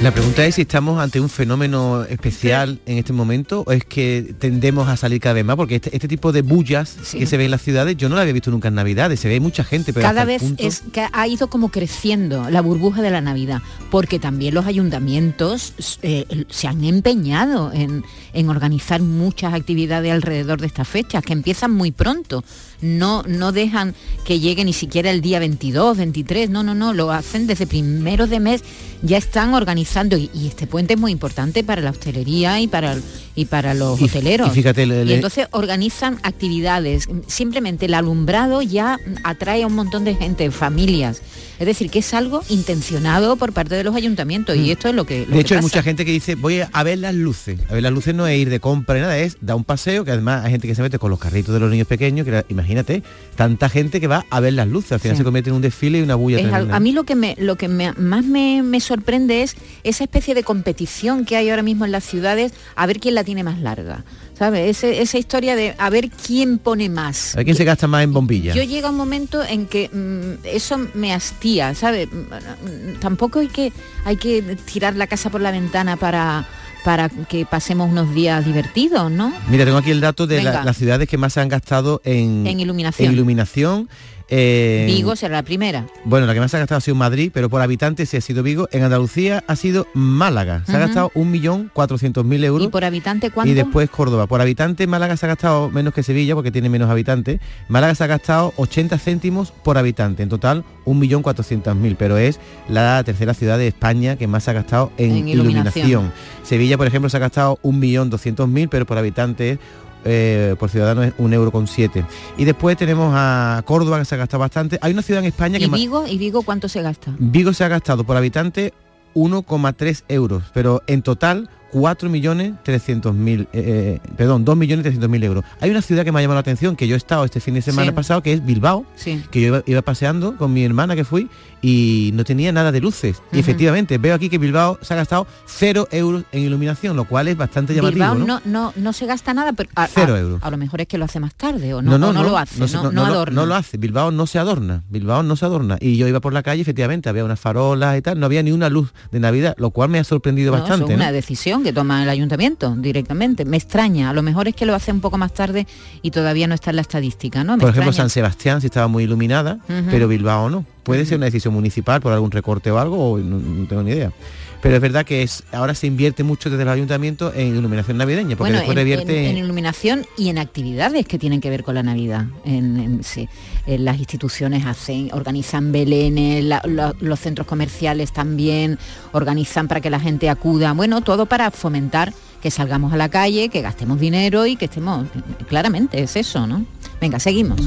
[SPEAKER 13] La pregunta es si estamos ante un fenómeno especial en este momento o es que tendemos a salir cada vez más, porque este, este tipo de bullas que se ve en las ciudades yo no la había visto nunca en Navidades, se ve mucha gente, pero
[SPEAKER 12] Cada vez
[SPEAKER 13] punto-
[SPEAKER 12] es que ha ido como creciendo la burbuja de la Navidad, porque también los ayuntamientos eh, se han empeñado en, en organizar muchas actividades alrededor de estas fechas, que empiezan muy pronto. No, no dejan que llegue ni siquiera el día 22, 23, no, no, no, lo hacen desde primeros de mes, ya están organizando y, y este puente es muy importante para la hostelería y para, y para los
[SPEAKER 13] Y-
[SPEAKER 12] hoteleros.
[SPEAKER 13] y fíjate, le-
[SPEAKER 12] Y
[SPEAKER 13] le-
[SPEAKER 12] entonces organizan actividades. Simplemente el alumbrado ya atrae a un montón de gente, familias. Es decir, que es algo intencionado por parte de los ayuntamientos y esto es lo que... lo
[SPEAKER 13] De
[SPEAKER 12] que
[SPEAKER 13] hecho, hay mucha gente que dice, voy a ver las luces. A ver las luces no es ir de compra ni nada, es dar un paseo, que además hay gente que se mete con los carritos de los niños pequeños, que imagínate, tanta gente que va a ver las luces. Al final
[SPEAKER 12] Sí.
[SPEAKER 13] se convierte en un desfile y una bulla
[SPEAKER 12] Es al-
[SPEAKER 13] tremenda.
[SPEAKER 12] a mí lo que me, lo que me- más me, me sorprende es esa especie de competición que hay ahora mismo en las ciudades a ver quién la tiene más larga. ¿Sabes? Ese- esa historia de a ver quién pone más.
[SPEAKER 13] A ver quién se gasta más en bombillas.
[SPEAKER 12] Yo llega un momento en que mm, eso me hastía, ¿sabes? Mm, mm, Tampoco hay que, hay que tirar la casa por la ventana para, para que pasemos unos días divertidos, ¿no?
[SPEAKER 13] Mira, tengo aquí el dato de la- las ciudades que más se han gastado en,
[SPEAKER 12] En iluminación.
[SPEAKER 13] en iluminación. Eh,
[SPEAKER 12] Vigo será la primera.
[SPEAKER 13] Bueno, la que más se ha gastado ha sido Madrid, pero por habitante sí ha sido Vigo. En Andalucía ha sido Málaga. Se ha
[SPEAKER 12] Ujú.
[SPEAKER 13] gastado 1.400.000 euros.
[SPEAKER 12] ¿Y por habitante cuánto?
[SPEAKER 13] Y después Córdoba. Por habitante Málaga se ha gastado menos que Sevilla porque tiene menos habitantes. Málaga se ha gastado 80 céntimos por habitante. En total 1.400.000. Pero es la tercera ciudad de España que más se ha gastado en,
[SPEAKER 12] En iluminación.
[SPEAKER 13] iluminación. Sevilla, por ejemplo, se ha gastado 1.200.000, pero por habitante eh, por ciudadano es un euro con siete. Y después tenemos a Córdoba que se ha gastado bastante. Hay una ciudad en España que
[SPEAKER 12] ¿Y Vigo? ¿Y Vigo cuánto se gasta?
[SPEAKER 13] Vigo se ha gastado por habitante 1,3 euros, pero en total 4.300.000, eh, eh, perdón, 2.300.000 euros. Hay una ciudad que me ha llamado la atención, que yo he estado este fin de semana
[SPEAKER 12] Sí.
[SPEAKER 13] pasado, que es Bilbao,
[SPEAKER 12] Sí.
[SPEAKER 13] que yo iba, iba paseando con mi hermana que fui y no tenía nada de luces. Y efectivamente, veo aquí que Bilbao se ha gastado 0 euros en iluminación, lo cual es bastante llamativo.
[SPEAKER 12] Bilbao
[SPEAKER 13] ¿no?
[SPEAKER 12] no, no, no se gasta nada, pero a,
[SPEAKER 13] Cero
[SPEAKER 12] a-
[SPEAKER 13] euros.
[SPEAKER 12] a lo mejor es que lo hace más tarde o no, o no lo hace, no, no, adorna.
[SPEAKER 13] no lo hace. Bilbao no se adorna. Bilbao no se adorna. Y yo iba por la calle, efectivamente, había unas farolas y tal, no había ni una luz de Navidad, lo cual me ha sorprendido
[SPEAKER 12] No,
[SPEAKER 13] bastante.
[SPEAKER 12] es
[SPEAKER 13] ¿no?
[SPEAKER 12] una decisión que toma el ayuntamiento directamente. Me extraña, a lo mejor es que lo hace un poco más tarde y todavía no está en la estadística, ¿no? Me
[SPEAKER 13] Por ejemplo,
[SPEAKER 12] extraña.
[SPEAKER 13] San Sebastián sí estaba muy iluminada, pero Bilbao no. Puede ser una decisión municipal por algún recorte o algo, o no, no tengo ni idea. Pero es verdad que es, ahora se invierte mucho desde los ayuntamientos en iluminación navideña, porque
[SPEAKER 12] bueno,
[SPEAKER 13] después
[SPEAKER 12] en,
[SPEAKER 13] revierte...
[SPEAKER 12] en- en iluminación y en actividades que tienen que ver con la Navidad. En, en- sí, en las instituciones hacen, organizan belenes, la- la- los centros comerciales también organizan para que la gente acuda. Bueno, todo para fomentar que salgamos a la calle, que gastemos dinero y que estemos. Claramente es eso, ¿no? Venga, seguimos.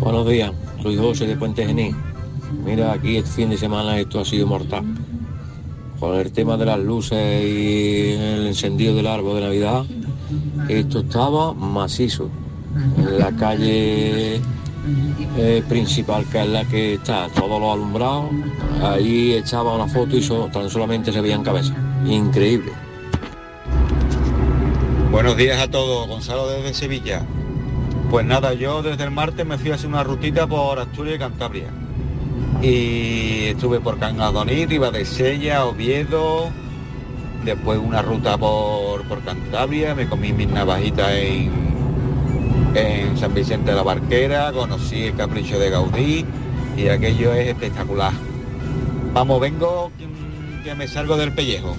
[SPEAKER 22] Buenos días, soy José de Puente Genil. Mira, aquí este fin de semana esto ha sido mortal. Con el tema de las luces y el encendido del árbol de Navidad, esto estaba macizo. En la calle eh, principal, que es la que está, todos los alumbrados, ahí echaba una foto y so- tan solamente se veían cabezas. Increíble.
[SPEAKER 23] Buenos días a todos, Gonzalo desde Sevilla. Pues nada, yo desde el martes me fui a hacer una rutita por Asturias y Cantabria. Y estuve por Canadonir, iba de Sella, Oviedo, después una ruta por, por Cantabria, me comí mis navajitas en, en San Vicente de la Barquera, conocí el capricho de Gaudí y aquello es espectacular. Vamos, vengo que- me salgo del pellejo.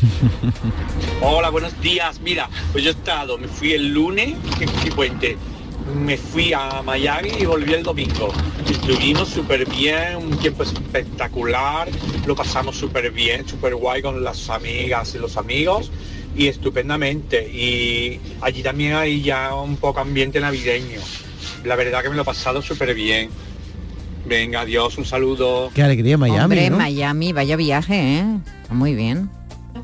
[SPEAKER 24] Hola, buenos días. Mira, pues yo he estado, me fui el lunes, que puente, me fui a Miami y volví el domingo. Estuvimos súper bien, un tiempo espectacular, lo pasamos súper bien, súper guay con las amigas y los amigos y estupendamente. Y allí también hay ya un poco ambiente navideño. La verdad que me lo he pasado súper bien. Venga, adiós, un saludo.
[SPEAKER 13] Qué alegría Miami,
[SPEAKER 12] Hombre,
[SPEAKER 13] ¿no?
[SPEAKER 12] Miami, vaya viaje, ¿eh? Está muy bien.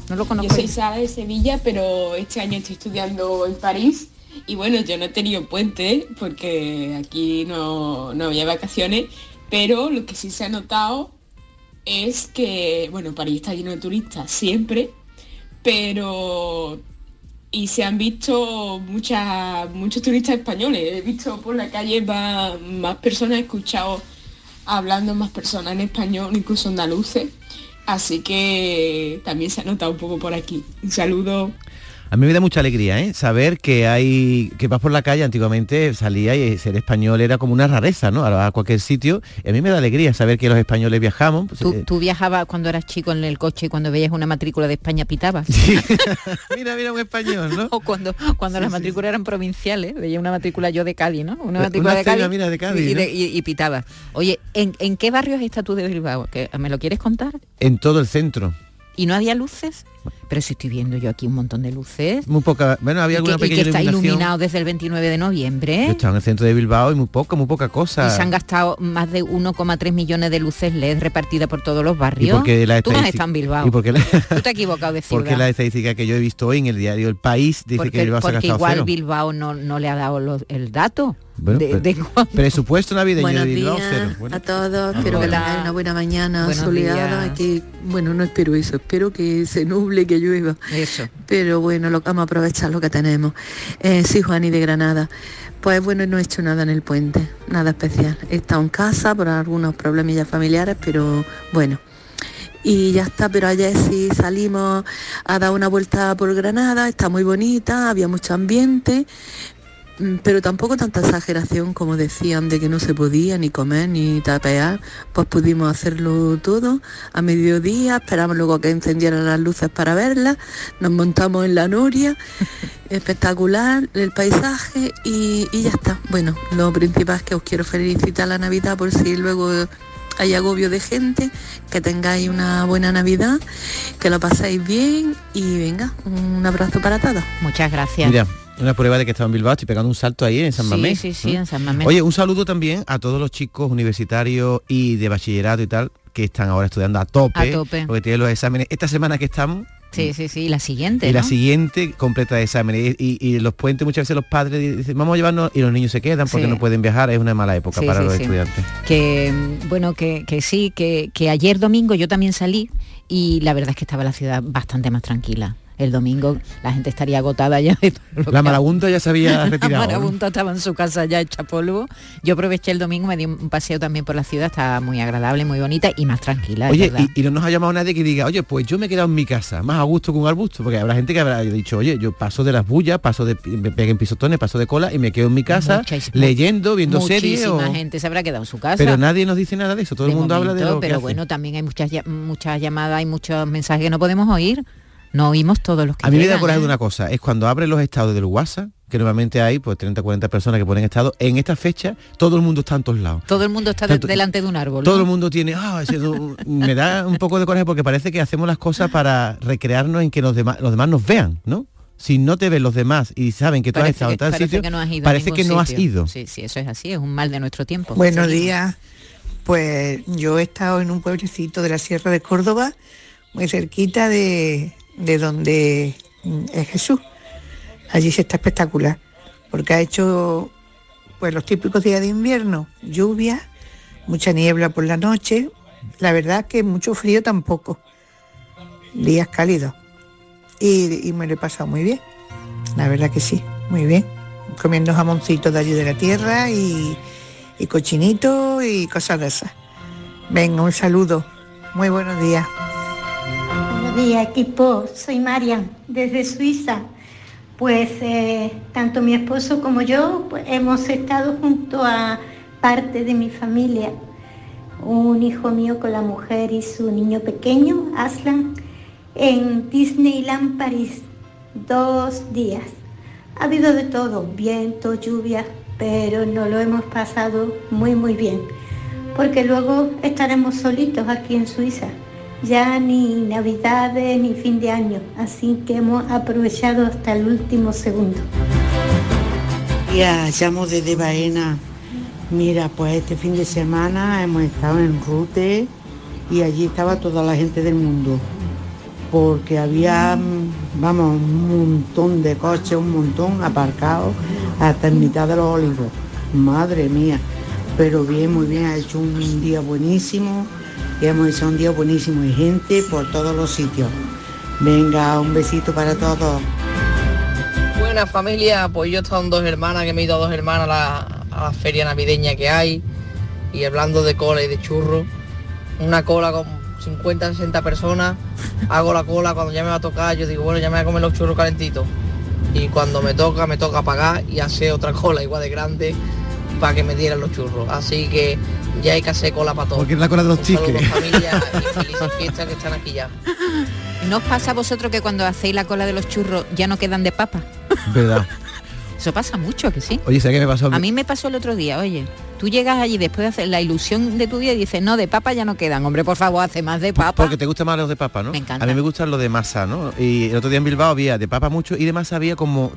[SPEAKER 12] No lo
[SPEAKER 25] Yo
[SPEAKER 12] conozco.
[SPEAKER 25] soy Sara de Sevilla, pero este año estoy estudiando en París y bueno, yo no he tenido puente porque aquí no, no había vacaciones, pero lo que sí se ha notado es que, bueno, París está lleno de turistas siempre, pero y se han visto muchas muchos turistas españoles. He visto por la calle más, más personas, he escuchado hablando más personas en español, incluso andaluces. Así que también se ha notado un poco por aquí. Un saludo.
[SPEAKER 13] A mí me da mucha alegría, ¿eh? Saber que hay, que vas por la calle, antiguamente salía y ser español era como una rareza, ¿no? A cualquier sitio. Y a mí me da alegría saber que los españoles viajamos. pues,
[SPEAKER 12] ¿Tú,
[SPEAKER 13] eh,
[SPEAKER 12] tú viajabas cuando eras chico en el coche y cuando veías una matrícula de España pitabas.
[SPEAKER 13] mira, mira un español, ¿no?
[SPEAKER 12] o cuando, cuando las matrículas eran provinciales, veía una matrícula yo de Cádiz, ¿no? Una
[SPEAKER 13] Una
[SPEAKER 12] matrícula de Cádiz,
[SPEAKER 13] mira, de Cádiz,
[SPEAKER 12] y,
[SPEAKER 13] ¿no?
[SPEAKER 12] y- y pitaba. Oye, ¿en, en qué barrios estás tú de Bilbao? ¿Que- ¿Me lo quieres contar?
[SPEAKER 13] En todo el centro.
[SPEAKER 12] ¿Y no había luces? Pero si estoy viendo yo aquí un montón de luces.
[SPEAKER 13] Muy poca, bueno, había
[SPEAKER 12] y
[SPEAKER 13] alguna
[SPEAKER 12] que, y que
[SPEAKER 13] pequeña
[SPEAKER 12] está
[SPEAKER 13] iluminación.
[SPEAKER 12] iluminado desde el 29 de noviembre.
[SPEAKER 13] Yo estaba en el centro de Bilbao y muy poca, muy poca cosa.
[SPEAKER 12] Y se han gastado más de 1,3 millones de luces LED repartidas por todos los
[SPEAKER 13] ¿Y
[SPEAKER 12] barrios.
[SPEAKER 13] por qué la
[SPEAKER 12] Tú no estado en Bilbao.
[SPEAKER 13] ¿Y por qué la,
[SPEAKER 12] Tú te has equivocado de ciudad.
[SPEAKER 13] porque la estadística que yo he visto hoy en el diario El País dice que
[SPEAKER 12] porque
[SPEAKER 13] Bilbao se ha
[SPEAKER 12] porque
[SPEAKER 13] gastado
[SPEAKER 12] igual
[SPEAKER 13] cero?
[SPEAKER 12] Bilbao no, no le ha dado los- el dato.
[SPEAKER 13] Bueno,
[SPEAKER 12] de- de.
[SPEAKER 13] Presupuesto navideño
[SPEAKER 26] Buenos
[SPEAKER 13] de Bilbao
[SPEAKER 26] días
[SPEAKER 13] cero. Bueno.
[SPEAKER 26] a todos, espero que tengáis una buena mañana
[SPEAKER 12] Buenos
[SPEAKER 26] soleada,
[SPEAKER 12] días.
[SPEAKER 26] que bueno, no espero eso, espero que se nuble, que llueva.
[SPEAKER 12] Eso.
[SPEAKER 26] Pero bueno, lo, vamos a aprovechar lo que tenemos. Eh, sí, Juani de Granada. Pues bueno, no he hecho nada en el puente, nada especial. He estado en casa por algunos problemillas familiares, pero bueno. Y ya está, pero ayer sí salimos a dar una vuelta por Granada, está muy bonita, había mucho ambiente, pero tampoco tanta exageración como decían de que no se podía ni comer ni tapear, pues pudimos hacerlo todo a mediodía, esperamos luego que encendieran las luces para verlas, nos montamos en la noria, espectacular el paisaje y, y ya está. Bueno, lo principal es que os quiero felicitar la Navidad por si luego hay agobio de gente, que tengáis una buena Navidad, que lo paséis bien y venga, un abrazo para todos.
[SPEAKER 12] Muchas gracias.
[SPEAKER 13] Mira, Una prueba de que estaba en Bilbao, estoy pegando un salto ahí en San
[SPEAKER 12] Sí,
[SPEAKER 13] Mamés.
[SPEAKER 12] sí, sí,
[SPEAKER 13] ¿no?
[SPEAKER 12] en San Mamés.
[SPEAKER 13] Oye, un saludo también a todos los chicos universitarios y de bachillerato y tal que están ahora estudiando a tope,
[SPEAKER 12] A tope.
[SPEAKER 13] porque tienen los exámenes. Esta semana que estamos,
[SPEAKER 12] Sí, sí, sí, la siguiente,
[SPEAKER 13] y la siguiente completa de exámenes. Y, y- y los puentes muchas veces los padres dicen, vamos a llevarnos, y los niños se quedan porque
[SPEAKER 12] Sí.
[SPEAKER 13] no pueden viajar, es una mala época
[SPEAKER 12] Sí,
[SPEAKER 13] para
[SPEAKER 12] sí,
[SPEAKER 13] los
[SPEAKER 12] sí.
[SPEAKER 13] estudiantes.
[SPEAKER 12] que bueno que, que sí que, que ayer domingo yo también salí y la verdad es que estaba la ciudad bastante más tranquila el domingo la gente estaría agotada ya de todo lo
[SPEAKER 13] La marabunta ya se había
[SPEAKER 12] la
[SPEAKER 13] retirado. ¿no?
[SPEAKER 12] marabunta estaba en su casa ya hecha polvo yo aproveché el domingo me di un paseo también por la ciudad está muy agradable muy bonita y más tranquila
[SPEAKER 13] Oye, y, y no nos ha llamado nadie que diga, oye, pues yo me he quedado en mi casa, más a gusto que un arbusto, porque habrá gente que habrá dicho, oye, yo paso de las bullas, paso de me peguen pisotones, paso de cola y me quedo en mi casa leyendo, viendo series.
[SPEAKER 12] muchísima
[SPEAKER 13] o-
[SPEAKER 12] gente se habrá quedado en su casa
[SPEAKER 13] Pero nadie nos dice nada de eso, todo el mundo habla de lo que
[SPEAKER 12] pero
[SPEAKER 13] hace.
[SPEAKER 12] bueno también hay muchas muchas llamadas y muchos mensajes que no podemos oír no oímos todos los que
[SPEAKER 13] A mí me da coraje
[SPEAKER 12] ¿eh?
[SPEAKER 13] de una cosa, es cuando abren los estados del WhatsApp, que normalmente hay pues 30 40 personas que ponen estado, en esta fecha todo el mundo está en todos lados.
[SPEAKER 12] todo el mundo está
[SPEAKER 13] Tanto-
[SPEAKER 12] delante de un árbol
[SPEAKER 13] Todo
[SPEAKER 12] ¿no?
[SPEAKER 13] el mundo tiene, ah, me da un poco de coraje porque parece que hacemos las cosas para recrearnos en que los demás, los demás nos vean, ¿no? Si no te ven los demás y saben que tú has
[SPEAKER 12] Parece
[SPEAKER 13] estado
[SPEAKER 12] que-
[SPEAKER 13] en tal
[SPEAKER 12] parece
[SPEAKER 13] sitio,
[SPEAKER 12] que no has ido a
[SPEAKER 13] parece que no has ido.
[SPEAKER 12] Sí, sí, eso es así, es un mal de nuestro tiempo.
[SPEAKER 27] Buenos días. Pues yo he estado en un pueblecito de la Sierra de Córdoba, muy cerquita de, de donde mm, es Jesús. Allí se está espectacular, porque ha hecho pues los típicos días de invierno, lluvia, mucha niebla por la noche, la verdad que mucho frío tampoco, días cálidos. Y, me lo he pasado muy bien, la verdad que sí, muy bien, comiendo jamoncitos de allí de la tierra y, y cochinito y cosas de esas. Venga, un saludo. Muy buenos días.
[SPEAKER 28] Buenos días equipo, soy Marian desde Suiza. Pues eh, tanto mi esposo como yo pues, hemos estado junto a parte de mi familia. Un hijo mío con la mujer y su niño pequeño, Aslan, en Disneyland París. Dos días. Ha habido de todo, viento, lluvia, pero nos lo hemos pasado muy muy bien. Porque luego estaremos solitos aquí en Suiza ya ni navidades ni fin de año, así que hemos aprovechado hasta el último segundo.
[SPEAKER 29] Ya, llamo desde Baena. Mira, pues este fin de semana hemos estado en Rute y allí estaba toda la gente del mundo. Porque había, vamos, un montón de coches, un montón aparcados hasta en mitad de los olivos. Madre mía. Pero bien, muy bien, ha hecho un día buenísimo y hemos hecho un día buenísimo y gente por todos los sitios. Venga, un besito para todos.
[SPEAKER 30] Buena familia, pues yo con dos hermanas, que me he ido a dos hermanas a la, feria navideña que hay. Y hablando de cola y de churros, una cola con 50, 60 personas, hago la cola, cuando ya me va a tocar, yo digo, bueno, ya me voy a comer los churros calentitos. Y cuando me toca, me toca pagar y hacer otra cola igual de grande para que me dieran los churros. Así que ya hay que hacer cola para todo.
[SPEAKER 13] Porque es la cola de los
[SPEAKER 30] Un saludo,
[SPEAKER 13] tickets.
[SPEAKER 30] familia y felices fiestas que están aquí ya.
[SPEAKER 12] ¿No os pasa a vosotros que cuando hacéis la cola de los churros ya no quedan de papa?
[SPEAKER 13] ¿Verdad?
[SPEAKER 12] Eso pasa mucho, que sí.
[SPEAKER 13] Oye, ¿sabes qué me pasó?
[SPEAKER 12] A mí me pasó el otro día, oye, tú llegas allí después de hacer la ilusión de tu día y dices, no, de papa ya no quedan. Hombre, por favor, hace más de papa.
[SPEAKER 13] Porque te gusta más los de papa, ¿no?
[SPEAKER 12] Me encanta.
[SPEAKER 13] A mí me gustan los de masa, ¿no? Y el otro día en Bilbao había de papa mucho y de masa había como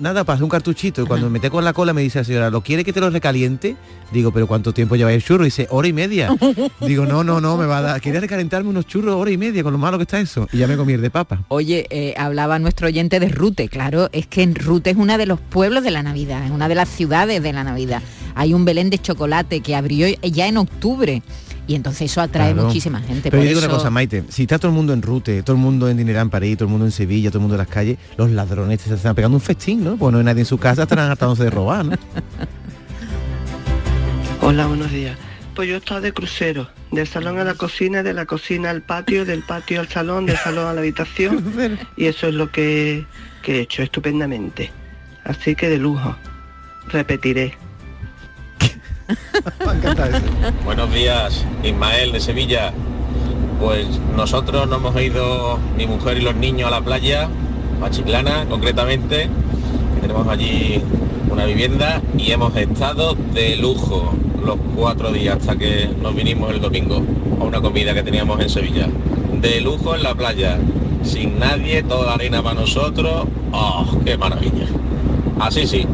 [SPEAKER 13] nada hacer un cartuchito y cuando me meté con la cola me dice la señora, ¿lo quiere que te lo recaliente? Digo, pero ¿cuánto tiempo lleva el churro? Y dice, hora y media. Digo, no, no, no, me va a dar. Quería recalentarme unos churros hora y media con lo malo que está eso. Y ya me comí el de papa.
[SPEAKER 12] Oye, eh, hablaba nuestro oyente de Rute, claro, es que en Rute es uno de los pueblos de la Navidad, es una de las ciudades de la Navidad. Hay un Belén de chocolate que abrió ya en octubre y entonces eso atrae
[SPEAKER 13] Claro.
[SPEAKER 12] muchísima gente.
[SPEAKER 13] Pero
[SPEAKER 12] por
[SPEAKER 13] yo digo una cosa, Maite, si está todo el mundo en Rute, todo el mundo en Dinerán París, todo el mundo en Sevilla, todo el mundo en las calles, los ladrones se están pegando un festín, ¿no? Pues no hay nadie en su casa, estarán hartándose de robar, ¿no?
[SPEAKER 31] Hola, buenos días. Pues yo he estado de crucero, del salón a la cocina, de la cocina al patio, del patio al salón, del salón a la habitación. Y eso es lo que, que he hecho estupendamente. Así que de lujo. Repetiré.
[SPEAKER 22] Buenos días, Ismael de Sevilla. Pues nosotros nos hemos ido, mi mujer y los niños, a la playa, a Chiclana concretamente. Tenemos allí una vivienda y hemos estado de lujo los cuatro días hasta que nos vinimos el domingo a una comida que teníamos en Sevilla. De lujo en la playa.
[SPEAKER 32] sin nadie, toda la arena para nosotros. ¡Oh, qué maravilla! Así sí.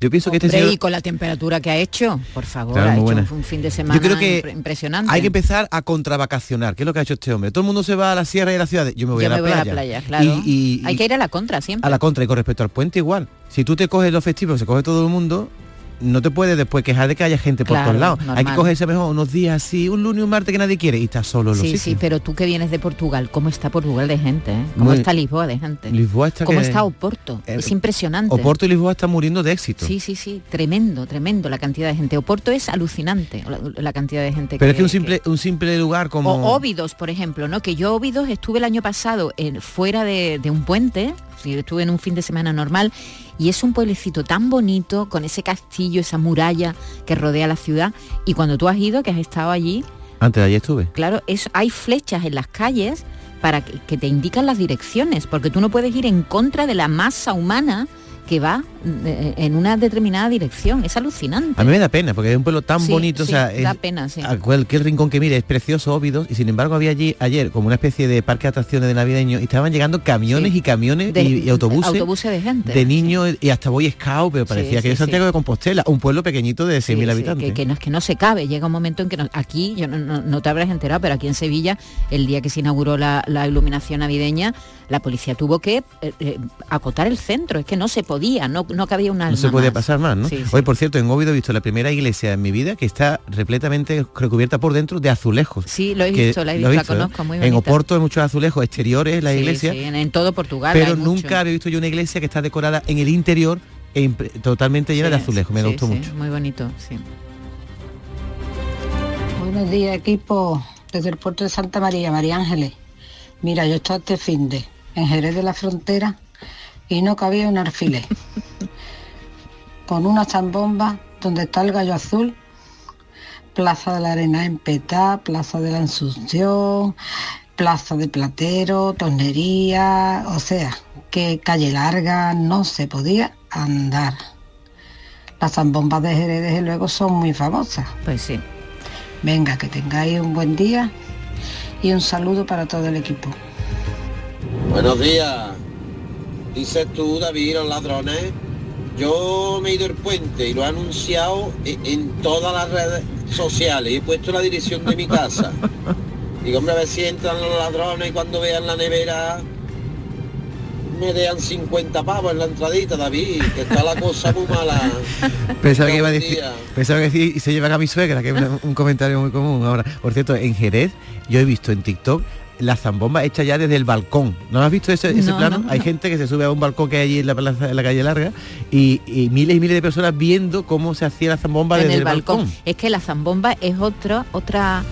[SPEAKER 13] Yo pienso que este
[SPEAKER 12] Hombre,
[SPEAKER 13] señor...
[SPEAKER 12] y con la temperatura que ha hecho, por favor,
[SPEAKER 13] Claro,
[SPEAKER 12] ha hecho
[SPEAKER 13] buena.
[SPEAKER 12] un fin de semana
[SPEAKER 13] Yo creo que
[SPEAKER 12] impre- impresionante.
[SPEAKER 13] Hay que empezar a contravacacionar, que es lo que ha hecho este hombre. Todo el mundo se va a la sierra y a la ciudad. Yo me voy,
[SPEAKER 12] Yo
[SPEAKER 13] a, la
[SPEAKER 12] me voy
[SPEAKER 13] playa.
[SPEAKER 12] a la playa, claro.
[SPEAKER 13] Y, y-
[SPEAKER 12] Hay que ir a la contra siempre.
[SPEAKER 13] a la contra. Y con respecto al puente igual. Si tú te coges los festivos, se coge todo el mundo, no te puedes después quejar de que haya gente por
[SPEAKER 12] Claro,
[SPEAKER 13] todos lados. Hay que cogerse mejor unos días así, un lunes y un martes que nadie quiere y estás solo en los
[SPEAKER 12] Sí,
[SPEAKER 13] sitios.
[SPEAKER 12] sí, pero tú que vienes de Portugal, ¿cómo está Portugal de gente? eh? ¿Cómo
[SPEAKER 13] Muy-
[SPEAKER 12] está Lisboa de gente?
[SPEAKER 13] Lisboa está
[SPEAKER 12] ¿Cómo
[SPEAKER 13] que-
[SPEAKER 12] está Oporto?
[SPEAKER 13] Eh,
[SPEAKER 12] es impresionante.
[SPEAKER 13] Oporto y Lisboa están muriendo de éxito.
[SPEAKER 12] Sí, sí, sí, tremendo, tremendo la cantidad de gente. Oporto es alucinante la, la cantidad de gente
[SPEAKER 13] Pero
[SPEAKER 12] que
[SPEAKER 13] es que un simple, un simple lugar como...
[SPEAKER 12] O Óbidos, por ejemplo, ¿no? Que yo Óbidos estuve el año pasado en, fuera de, de un puente, sí, estuve en un fin de semana normal, y es un pueblecito tan bonito, con ese castillo, esa muralla que rodea la ciudad, y cuando tú has ido, que has estado allí,
[SPEAKER 13] Antes de ayer estuve.
[SPEAKER 12] claro, es, hay flechas en las calles para que, que te indican las direcciones, porque tú no puedes ir en contra de la masa humana que va eh, en una determinada dirección. Es alucinante.
[SPEAKER 13] A mí me da pena, porque es un pueblo tan
[SPEAKER 12] Sí,
[SPEAKER 13] bonito,
[SPEAKER 12] sí,
[SPEAKER 13] o sea,
[SPEAKER 12] da
[SPEAKER 13] es-
[SPEAKER 12] pena, sí.
[SPEAKER 13] a cualquier rincón que mire es precioso, Óbidos, y sin embargo había allí ayer como una especie de parque de atracciones de navideño y estaban llegando camiones y camiones
[SPEAKER 12] De-
[SPEAKER 13] y, y autobuses,
[SPEAKER 12] autobuses de gente.
[SPEAKER 13] de niños y hasta Boy Scout, pero parecía que es Santiago de Compostela, un pueblo pequeñito de 100.000
[SPEAKER 12] Sí, sí,
[SPEAKER 13] habitantes.
[SPEAKER 12] que, que no es que no se cabe, llega un momento en que no- aquí, yo no, no- no te habrás enterado, pero aquí en Sevilla, el día que se inauguró la, la iluminación navideña, la policía tuvo que eh, eh, acotar el centro, es que no se podía, no, no cabía un alma
[SPEAKER 13] no se podía
[SPEAKER 12] más.
[SPEAKER 13] pasar más, ¿no?
[SPEAKER 12] Sí, sí.
[SPEAKER 13] Hoy, por cierto, en Óbido he visto la primera iglesia en mi vida que está repletamente recubierta por dentro de azulejos.
[SPEAKER 12] Sí, lo he
[SPEAKER 13] Que-
[SPEAKER 12] visto, la he visto, la
[SPEAKER 13] ¿eh?
[SPEAKER 12] conozco, muy
[SPEAKER 13] En
[SPEAKER 12] bonita.
[SPEAKER 13] Oporto hay muchos azulejos exteriores, la
[SPEAKER 12] Sí,
[SPEAKER 13] iglesia,
[SPEAKER 12] sí, en, en todo Portugal.
[SPEAKER 13] pero
[SPEAKER 12] hay mucho.
[SPEAKER 13] nunca había visto yo una iglesia que está decorada en el interior e totalmente llena de azulejos. Me
[SPEAKER 12] sí,
[SPEAKER 13] gustó
[SPEAKER 12] sí,
[SPEAKER 13] mucho.
[SPEAKER 12] Muy bonito, sí.
[SPEAKER 33] Buenos días, equipo, desde el puerto de Santa María, María Ángeles. Mira, yo estaba este fin de en Jerez de la Frontera y no cabía un alfiler. Con una zambomba donde está el gallo azul, Plaza de la Arena en Petá, Plaza de la Asunción, Plaza de Platero, Tornería, o sea, que calle larga no se podía andar. Las zambombas de Jerez, desde luego, son muy famosas.
[SPEAKER 12] Pues sí.
[SPEAKER 33] Venga, que tengáis un buen día y un saludo para todo el equipo.
[SPEAKER 34] Buenos días. Dices tú, David, los ladrones. Yo me he ido el puente y lo he anunciado en, en todas las redes sociales. He puesto la dirección de mi casa. Digo, hombre, a ver si entran los ladrones y cuando vean la nevera me dean 50 pavos en la entradita, David, que está la cosa muy mala.
[SPEAKER 13] Pensaba que iba a decir, pensaba que decir, y se llevan a mi suegra, que es un comentario muy común ahora. Por cierto, en Jerez, yo he visto en TikTok la zambomba hecha ya desde el balcón. ¿No has visto ese, ese
[SPEAKER 12] No,
[SPEAKER 13] plano?
[SPEAKER 12] no,
[SPEAKER 13] Hay gente que se sube a un balcón que hay allí en la, plaza, en la calle larga y, y miles y miles de personas viendo cómo se hacía la zambomba
[SPEAKER 12] en
[SPEAKER 13] desde
[SPEAKER 12] el
[SPEAKER 13] el
[SPEAKER 12] balcón.
[SPEAKER 13] balcón.
[SPEAKER 12] Es que la zambomba es otra, otra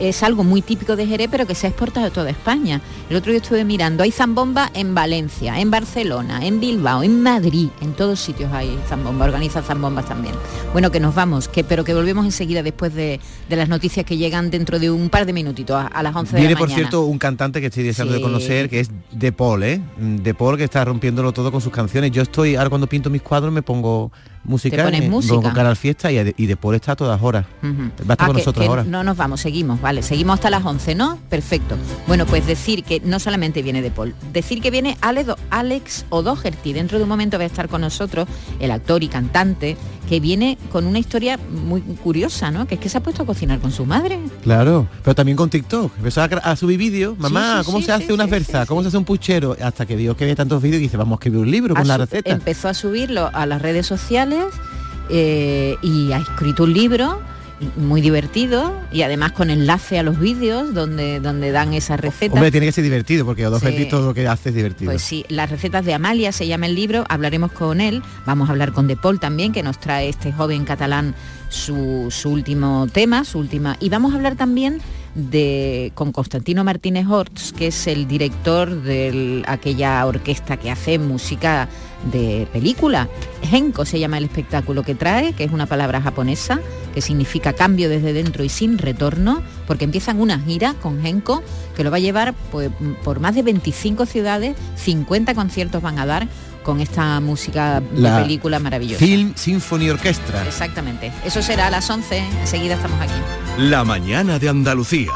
[SPEAKER 12] es algo muy típico de Jerez, pero que se ha exportado a toda España. El otro día estuve mirando, hay zambomba en Valencia, en Barcelona, en Bilbao, en Madrid, en todos sitios hay zambomba, organiza zambombas también. Bueno, que nos vamos, que, pero que volvemos enseguida después de, de las noticias que llegan dentro de un par de minutitos, a, a las 11 de
[SPEAKER 13] Viene,
[SPEAKER 12] la
[SPEAKER 13] por
[SPEAKER 12] mañana.
[SPEAKER 13] cierto, un cantante que estoy deseando de conocer, que es De Paul, ¿eh? De Paul, que está rompiéndolo todo con sus canciones. Yo estoy, ahora cuando pinto mis cuadros me pongo música,
[SPEAKER 12] Te pones
[SPEAKER 13] me
[SPEAKER 12] música.
[SPEAKER 13] pongo cara al fiesta y, y está a todas horas.
[SPEAKER 12] Ah,
[SPEAKER 13] con
[SPEAKER 12] que-
[SPEAKER 13] nosotros
[SPEAKER 12] que
[SPEAKER 13] ahora.
[SPEAKER 12] No nos vamos, seguimos, vale, seguimos hasta las 11, ¿no? Perfecto. Bueno, pues decir que no solamente viene de Paul, decir que viene Alex, Alex O'Doherty, dentro de un momento va a estar con nosotros, el actor y cantante, que viene con una historia muy curiosa, ¿no? Que es que se ha puesto a cocinar con su madre.
[SPEAKER 13] Claro, pero también con TikTok. Empezó a, subir vídeos. Mamá,
[SPEAKER 12] sí,
[SPEAKER 13] ¿cómo
[SPEAKER 12] sí,
[SPEAKER 13] se hace una
[SPEAKER 12] sí,
[SPEAKER 13] berza? ¿Cómo se hace un puchero? Hasta que vio que había tantos vídeos y dice, vamos a escribir un libro con la receta.
[SPEAKER 12] Empezó a subirlo a las redes sociales eh, y ha escrito un libro muy divertido y además con enlace a los vídeos donde, donde dan esas recetas.
[SPEAKER 13] Hombre, tiene que ser divertido porque dos
[SPEAKER 12] Sí.
[SPEAKER 13] todo lo que hace es divertido.
[SPEAKER 12] Pues sí, las recetas de Amalia se llama el libro, hablaremos con él, vamos a hablar con De Paul también, que nos trae este joven catalán su, su último tema, su última. Y vamos a hablar también de con Constantino Martínez Hortz, que es el director de aquella orquesta que hace música de película. Genko se llama el espectáculo que trae, que es una palabra japonesa, que significa cambio desde dentro y sin retorno, porque empiezan una gira con Genko que lo va a llevar pues, por más de 25 ciudades, 50 conciertos van a dar con esta música de
[SPEAKER 13] La
[SPEAKER 12] película maravillosa.
[SPEAKER 13] Film Symphony Orchestra.
[SPEAKER 12] Exactamente. Eso será a las 11, enseguida estamos aquí.
[SPEAKER 35] La mañana de Andalucía.